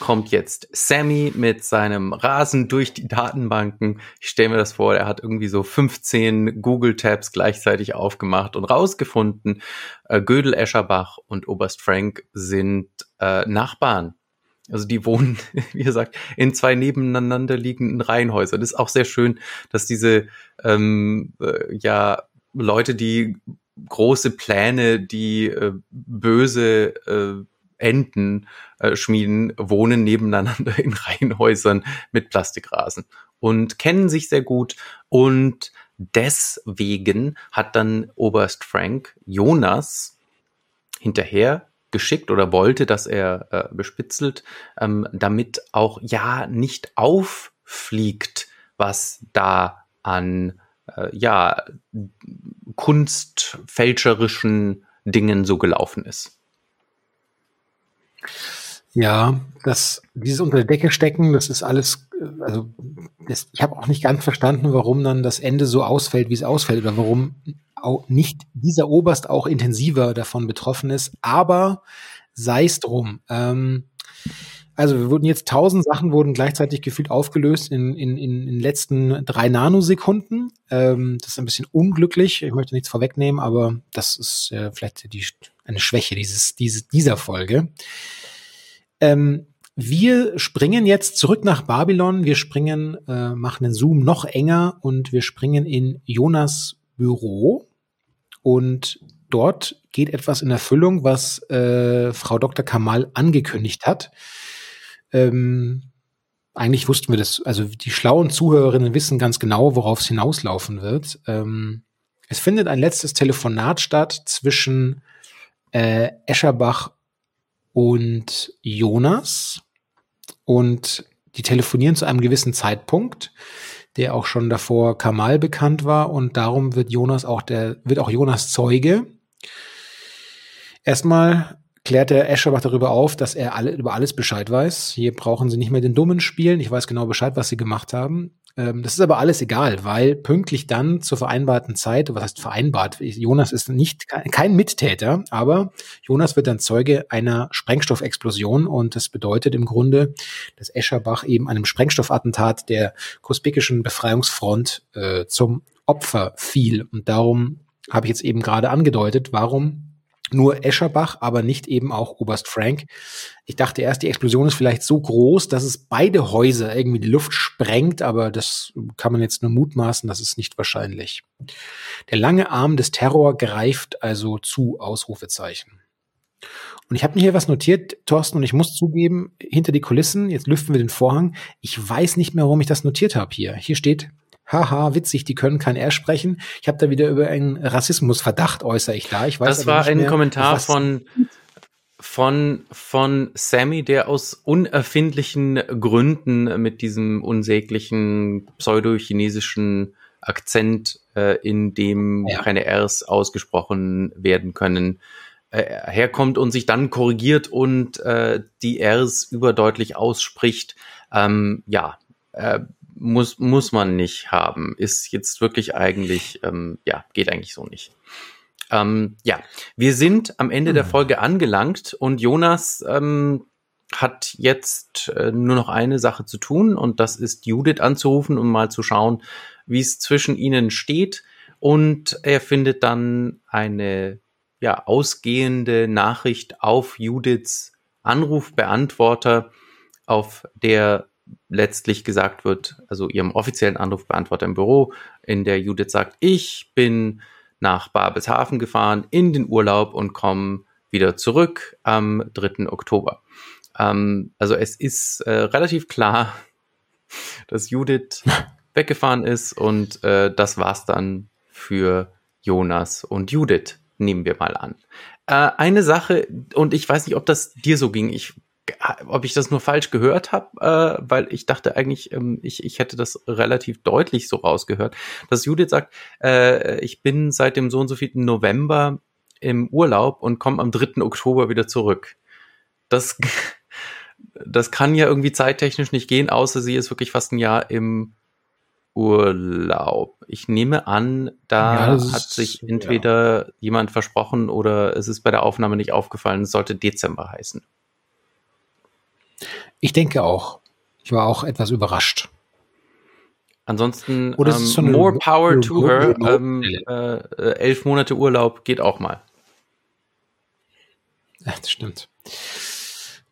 kommt jetzt Sammy mit seinem Rasen durch die Datenbanken. Ich stelle mir das vor, er hat irgendwie so 15 Google-Tabs gleichzeitig aufgemacht und rausgefunden, äh, Gödel Escherbach und Oberst Frank sind äh, Nachbarn. Also die wohnen, wie gesagt, in zwei nebeneinander liegenden Reihenhäusern. Das ist auch sehr schön, dass diese ähm, äh, ja Leute, die große Pläne, die äh, böse äh, Enden äh, schmieden, wohnen nebeneinander in Reihenhäusern mit Plastikrasen und kennen sich sehr gut. Und deswegen hat dann Oberst Frank Jonas hinterher geschickt oder wollte, dass er äh, bespitzelt, ähm, damit auch ja nicht auffliegt, was da an äh, ja kunstfälscherischen Dingen so gelaufen ist. Ja, das, dieses unter der Decke stecken, das ist alles, äh, also das, ich habe auch nicht ganz verstanden, warum dann das Ende so ausfällt, wie es ausfällt, oder warum auch nicht dieser Oberst auch intensiver davon betroffen ist. Aber sei es drum. Ähm, also wir wurden jetzt tausend Sachen wurden gleichzeitig gefühlt aufgelöst in, in, in den letzten drei Nanosekunden. Ähm, das ist ein bisschen unglücklich. Ich möchte nichts vorwegnehmen, aber das ist äh, vielleicht die, eine Schwäche dieses, dieses, dieser Folge. Ähm, wir springen jetzt zurück nach Babylon. Wir springen, äh, machen den Zoom noch enger und wir springen in Jonas Büro. Und dort geht etwas in Erfüllung, was äh, Frau Dr. Kamal angekündigt hat. Ähm, eigentlich wussten wir das, also die schlauen Zuhörerinnen wissen ganz genau, worauf es hinauslaufen wird. Ähm, es findet ein letztes Telefonat statt zwischen äh, Escherbach und Jonas. Und die telefonieren zu einem gewissen Zeitpunkt, der auch schon davor Kamal bekannt war. Und darum wird Jonas auch der, wird auch Jonas Zeuge. Erstmal klärt der Escherbach darüber auf, dass er alle, über alles Bescheid weiß. Hier brauchen sie nicht mehr den Dummen spielen. Ich weiß genau Bescheid, was sie gemacht haben. Ähm, das ist aber alles egal, weil pünktlich dann zur vereinbarten Zeit, was heißt vereinbart? Jonas ist nicht kein Mittäter, aber Jonas wird dann Zeuge einer Sprengstoffexplosion und das bedeutet im Grunde, dass Escherbach eben einem Sprengstoffattentat der kusbekischen Befreiungsfront äh, zum Opfer fiel. Und darum habe ich jetzt eben gerade angedeutet, warum nur Escherbach, aber nicht eben auch Oberst Frank. Ich dachte erst, die Explosion ist vielleicht so groß, dass es beide Häuser irgendwie die Luft sprengt, aber das kann man jetzt nur mutmaßen, das ist nicht wahrscheinlich. Der lange Arm des Terror greift also zu, Ausrufezeichen. Und ich habe mir hier was notiert, Thorsten, und ich muss zugeben, hinter die Kulissen, jetzt lüften wir den Vorhang, ich weiß nicht mehr, warum ich das notiert habe hier. Hier steht, haha, witzig, die können kein R sprechen. Ich habe da wieder über einen Rassismusverdacht äußere ich da. Ich weiß das war ein mehr, Kommentar von, von, von Sammy, der aus unerfindlichen Gründen mit diesem unsäglichen pseudo-chinesischen Akzent, äh, in dem Ja. keine Rs ausgesprochen werden können, äh, herkommt und sich dann korrigiert und äh, die Rs überdeutlich ausspricht. Ähm, ja, äh, muss, muss man nicht haben. Ist jetzt wirklich eigentlich, ähm, ja, geht eigentlich so nicht. Ähm, ja, wir sind am Ende der Hm. Folge angelangt und Jonas ähm, hat jetzt äh, nur noch eine Sache zu tun und das ist Judith anzurufen, um mal zu schauen, wie es zwischen ihnen steht. Und er findet dann eine ja, ausgehende Nachricht auf Judiths Anrufbeantworter, auf der letztlich gesagt wird, also ihrem offiziellen Anrufbeantworter im Büro, in der Judith sagt, ich bin nach Babelshafen gefahren in den Urlaub und komme wieder zurück am 3. Oktober. Ähm, also es ist äh, relativ klar, dass Judith weggefahren ist und äh, das war's dann für Jonas und Judith, nehmen wir mal an. Äh, eine Sache, und ich weiß nicht, ob das dir so ging, ich ob ich das nur falsch gehört habe, äh, weil ich dachte eigentlich, ähm, ich, ich hätte das relativ deutlich so rausgehört, dass Judith sagt, äh, ich bin seit dem so und so vielen November im Urlaub und komme am 3. Oktober wieder zurück. Das, das kann ja irgendwie zeittechnisch nicht gehen, außer sie ist wirklich fast ein Jahr im Urlaub. Ich nehme an, da ja, hat sich entweder ja. jemand versprochen oder es ist bei der Aufnahme nicht aufgefallen. Es sollte Dezember heißen. Ich denke auch. Ich war auch etwas überrascht. Ansonsten Oder ähm, so more power to her. Ähm, äh, elf Monate Urlaub geht auch mal. Ja, das stimmt.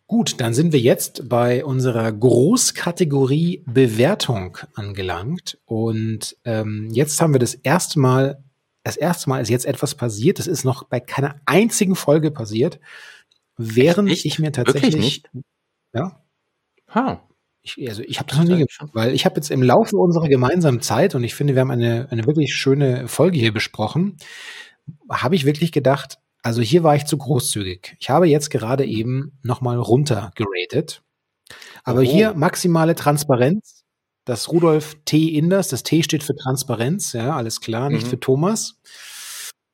Gut, dann sind wir jetzt bei unserer Großkategorie Bewertung angelangt. Und ähm, jetzt haben wir das erste Mal, das erste Mal ist jetzt etwas passiert. Das ist noch bei keiner einzigen Folge passiert, während ich mir tatsächlich. Ja. Ha. Ich, also ich habe das noch nie gemacht, weil ich habe jetzt im Laufe unserer gemeinsamen Zeit und ich finde, wir haben eine, eine wirklich schöne Folge hier besprochen, habe ich wirklich gedacht, also hier war ich zu großzügig. Ich habe jetzt gerade eben nochmal runter geratet. Aber oh. hier maximale Transparenz. Das Rudolf T. Inders, das T steht für Transparenz, ja, alles klar, nicht mhm. für Thomas.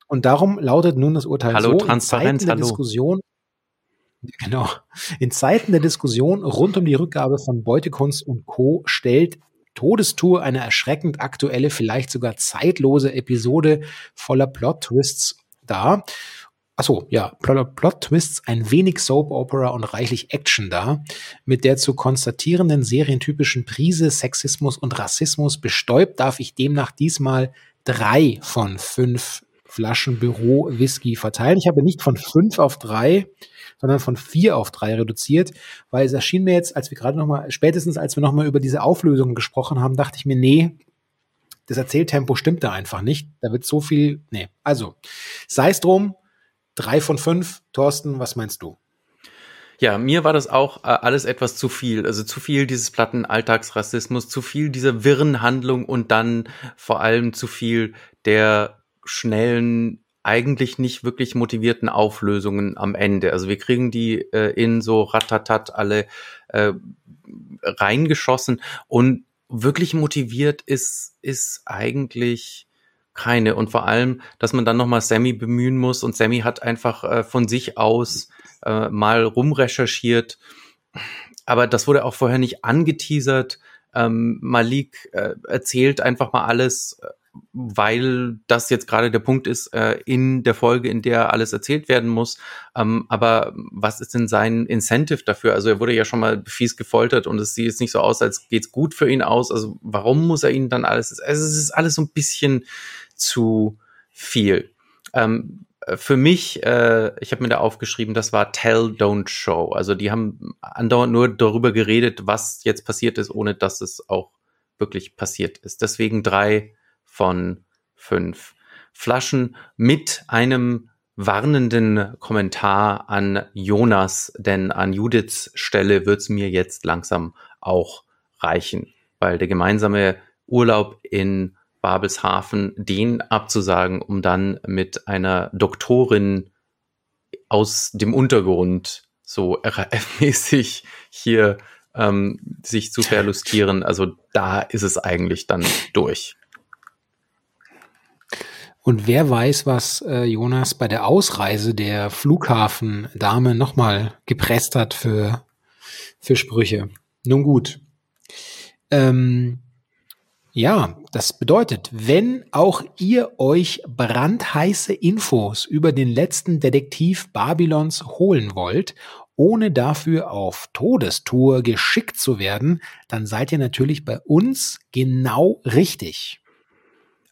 Und darum lautet nun das Urteil hallo, so, Transparenz, in Zeiten der hallo. Diskussion, genau, in Zeiten der Diskussion rund um die Rückgabe von Beutekunst und Co. stellt Todestour eine erschreckend aktuelle, vielleicht sogar zeitlose Episode voller Plot-Twists dar. Achso, ja, Plot-Twists, ein wenig Soap-Opera und reichlich Action da, mit der zu konstatierenden serientypischen Prise Sexismus und Rassismus bestäubt, darf ich demnach diesmal drei von fünf Flaschen Büro-Whisky verteilen. Ich habe nicht von fünf auf drei, sondern von vier auf drei reduziert, weil es erschien mir jetzt, als wir gerade nochmal, spätestens als wir nochmal über diese Auflösung gesprochen haben, dachte ich mir, nee, das Erzähltempo stimmt da einfach nicht. Da wird so viel, nee. Also, sei es drum, Drei von fünf. Thorsten, was meinst du? Ja, mir war das auch äh, alles etwas zu viel. Also zu viel dieses platten Alltagsrassismus, zu viel dieser wirren Handlung und dann vor allem zu viel der schnellen, eigentlich nicht wirklich motivierten Auflösungen am Ende. Also wir kriegen die äh, in so ratatat alle äh, reingeschossen und wirklich motiviert ist, ist eigentlich keine. Und vor allem, dass man dann nochmal Sammy bemühen muss und Sammy hat einfach äh, von sich aus äh, mal rumrecherchiert. Aber das wurde auch vorher nicht angeteasert. Ähm, Malik äh, erzählt einfach mal alles, äh, weil das jetzt gerade der Punkt ist äh, in der Folge, in der alles erzählt werden muss. Ähm, aber was ist denn sein Incentive dafür? Also er wurde ja schon mal fies gefoltert und es sieht jetzt nicht so aus, als geht's gut für ihn aus. Also warum muss er ihn dann alles? Also es ist alles so ein bisschen zu viel. Ähm, für mich, äh, ich habe mir da aufgeschrieben, das war Tell, Don't Show. Also die haben andauernd nur darüber geredet, was jetzt passiert ist, ohne dass es auch wirklich passiert ist. Deswegen drei von fünf Flaschen mit einem warnenden Kommentar an Jonas, denn an Judiths Stelle wird's mir jetzt langsam auch reichen, weil der gemeinsame Urlaub in Babelshafen, den abzusagen, um dann mit einer Doktorin aus dem Untergrund so RAF-mäßig hier ähm, sich zu verlustieren. Also da ist es eigentlich dann durch. Und wer weiß, was äh, Jonas bei der Ausreise der Flughafendame nochmal gepresst hat für, für Sprüche. Nun gut. Ähm, ja, das bedeutet, wenn auch ihr euch brandheiße Infos über den letzten Detektiv Babylons holen wollt, ohne dafür auf Todestour geschickt zu werden, dann seid ihr natürlich bei uns genau richtig.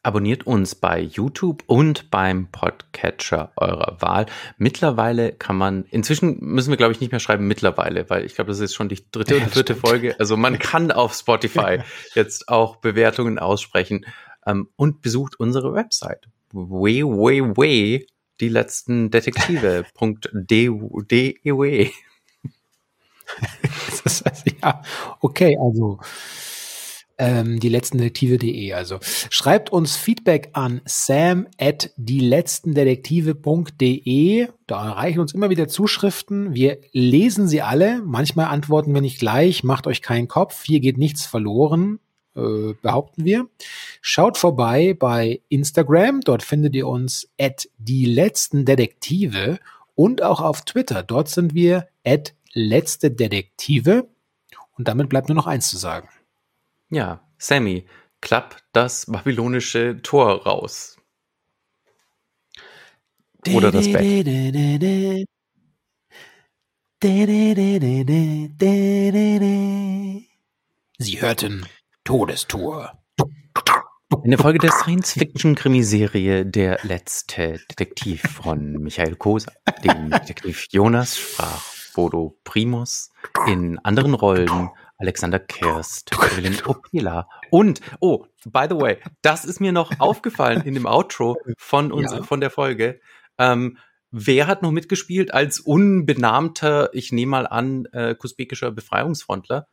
Abonniert uns bei YouTube und beim Podcatcher eurer Wahl. Mittlerweile kann man, inzwischen müssen wir, glaube ich, nicht mehr schreiben mittlerweile, weil ich glaube, das ist schon die dritte oder vierte Folge. Also man kann auf Spotify jetzt auch Bewertungen aussprechen ähm, und besucht unsere Website. Way, way, way, die letzten Detektive.dew. ja, okay, also ähm, die letzten Detektive.de. Also schreibt uns Feedback an sam at die letzten Detektive.de. Da erreichen uns immer wieder Zuschriften. Wir lesen sie alle. Manchmal antworten wir nicht gleich. Macht euch keinen Kopf. Hier geht nichts verloren. Äh, behaupten wir. Schaut vorbei bei Instagram. Dort findet ihr uns at die letzten Detektive und auch auf Twitter. Dort sind wir at letzte Detektive. Und damit bleibt nur noch eins zu sagen. Ja, Sammy, klapp das babylonische Tor raus. Oder das Bett. Sie hörten Todestor. Eine Folge der Science-Fiction-Krimiserie Der letzte Detektiv von Michael Koser. Dem Detektiv Jonas sprach Bodo Primus in anderen Rollen Alexander Kirst, Evelyn Opila und, oh, by the way, das ist mir noch aufgefallen in dem Outro von uns, ja. von der Folge. Ähm, wer hat noch mitgespielt als unbenannter, ich nehme mal an, äh, kusbekischer Befreiungsfrontler?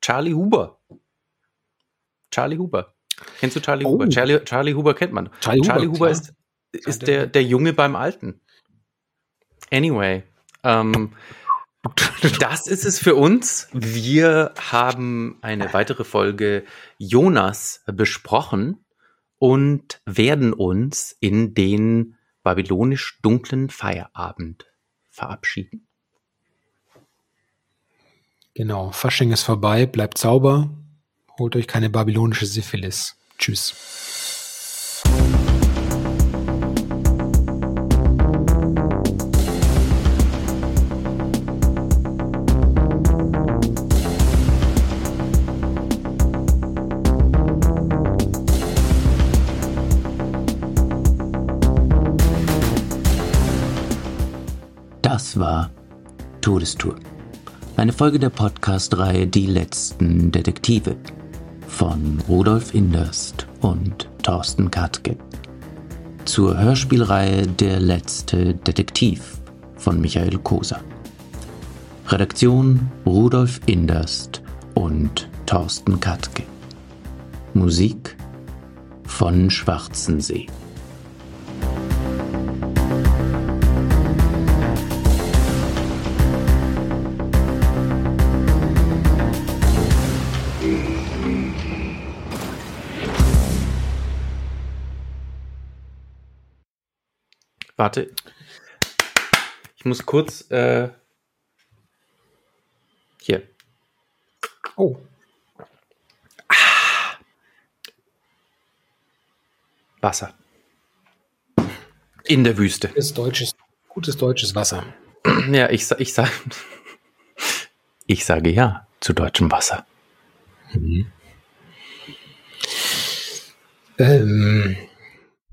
Charlie Huber. Charlie Huber. Kennst du Charlie oh. Huber? Charlie, Charlie Huber kennt man. Charlie, Charlie Huber, Huber ist, ist der, der Junge beim Alten. Anyway, ähm, das ist es für uns. Wir haben eine weitere Folge Jonas besprochen und werden uns in den babylonisch dunklen Feierabend verabschieden. Genau, Fasching ist vorbei, bleibt sauber, holt euch keine babylonische Syphilis. Tschüss. War Todestour. Eine Folge der Podcast-Reihe Die letzten Detektive von Rudolf Inderst und Thorsten Katke. Zur Hörspielreihe Der letzte Detektiv von Michael Koser. Redaktion Rudolf Inderst und Thorsten Katke. Musik von Schwarzensee. Warte. Ich muss kurz. Äh, hier. Oh. Ah. Wasser. In der Wüste. Gutes deutsches, gutes deutsches Wasser. Ja, ich, ich, sag, ich sage ja zu deutschem Wasser. Mhm. Ähm,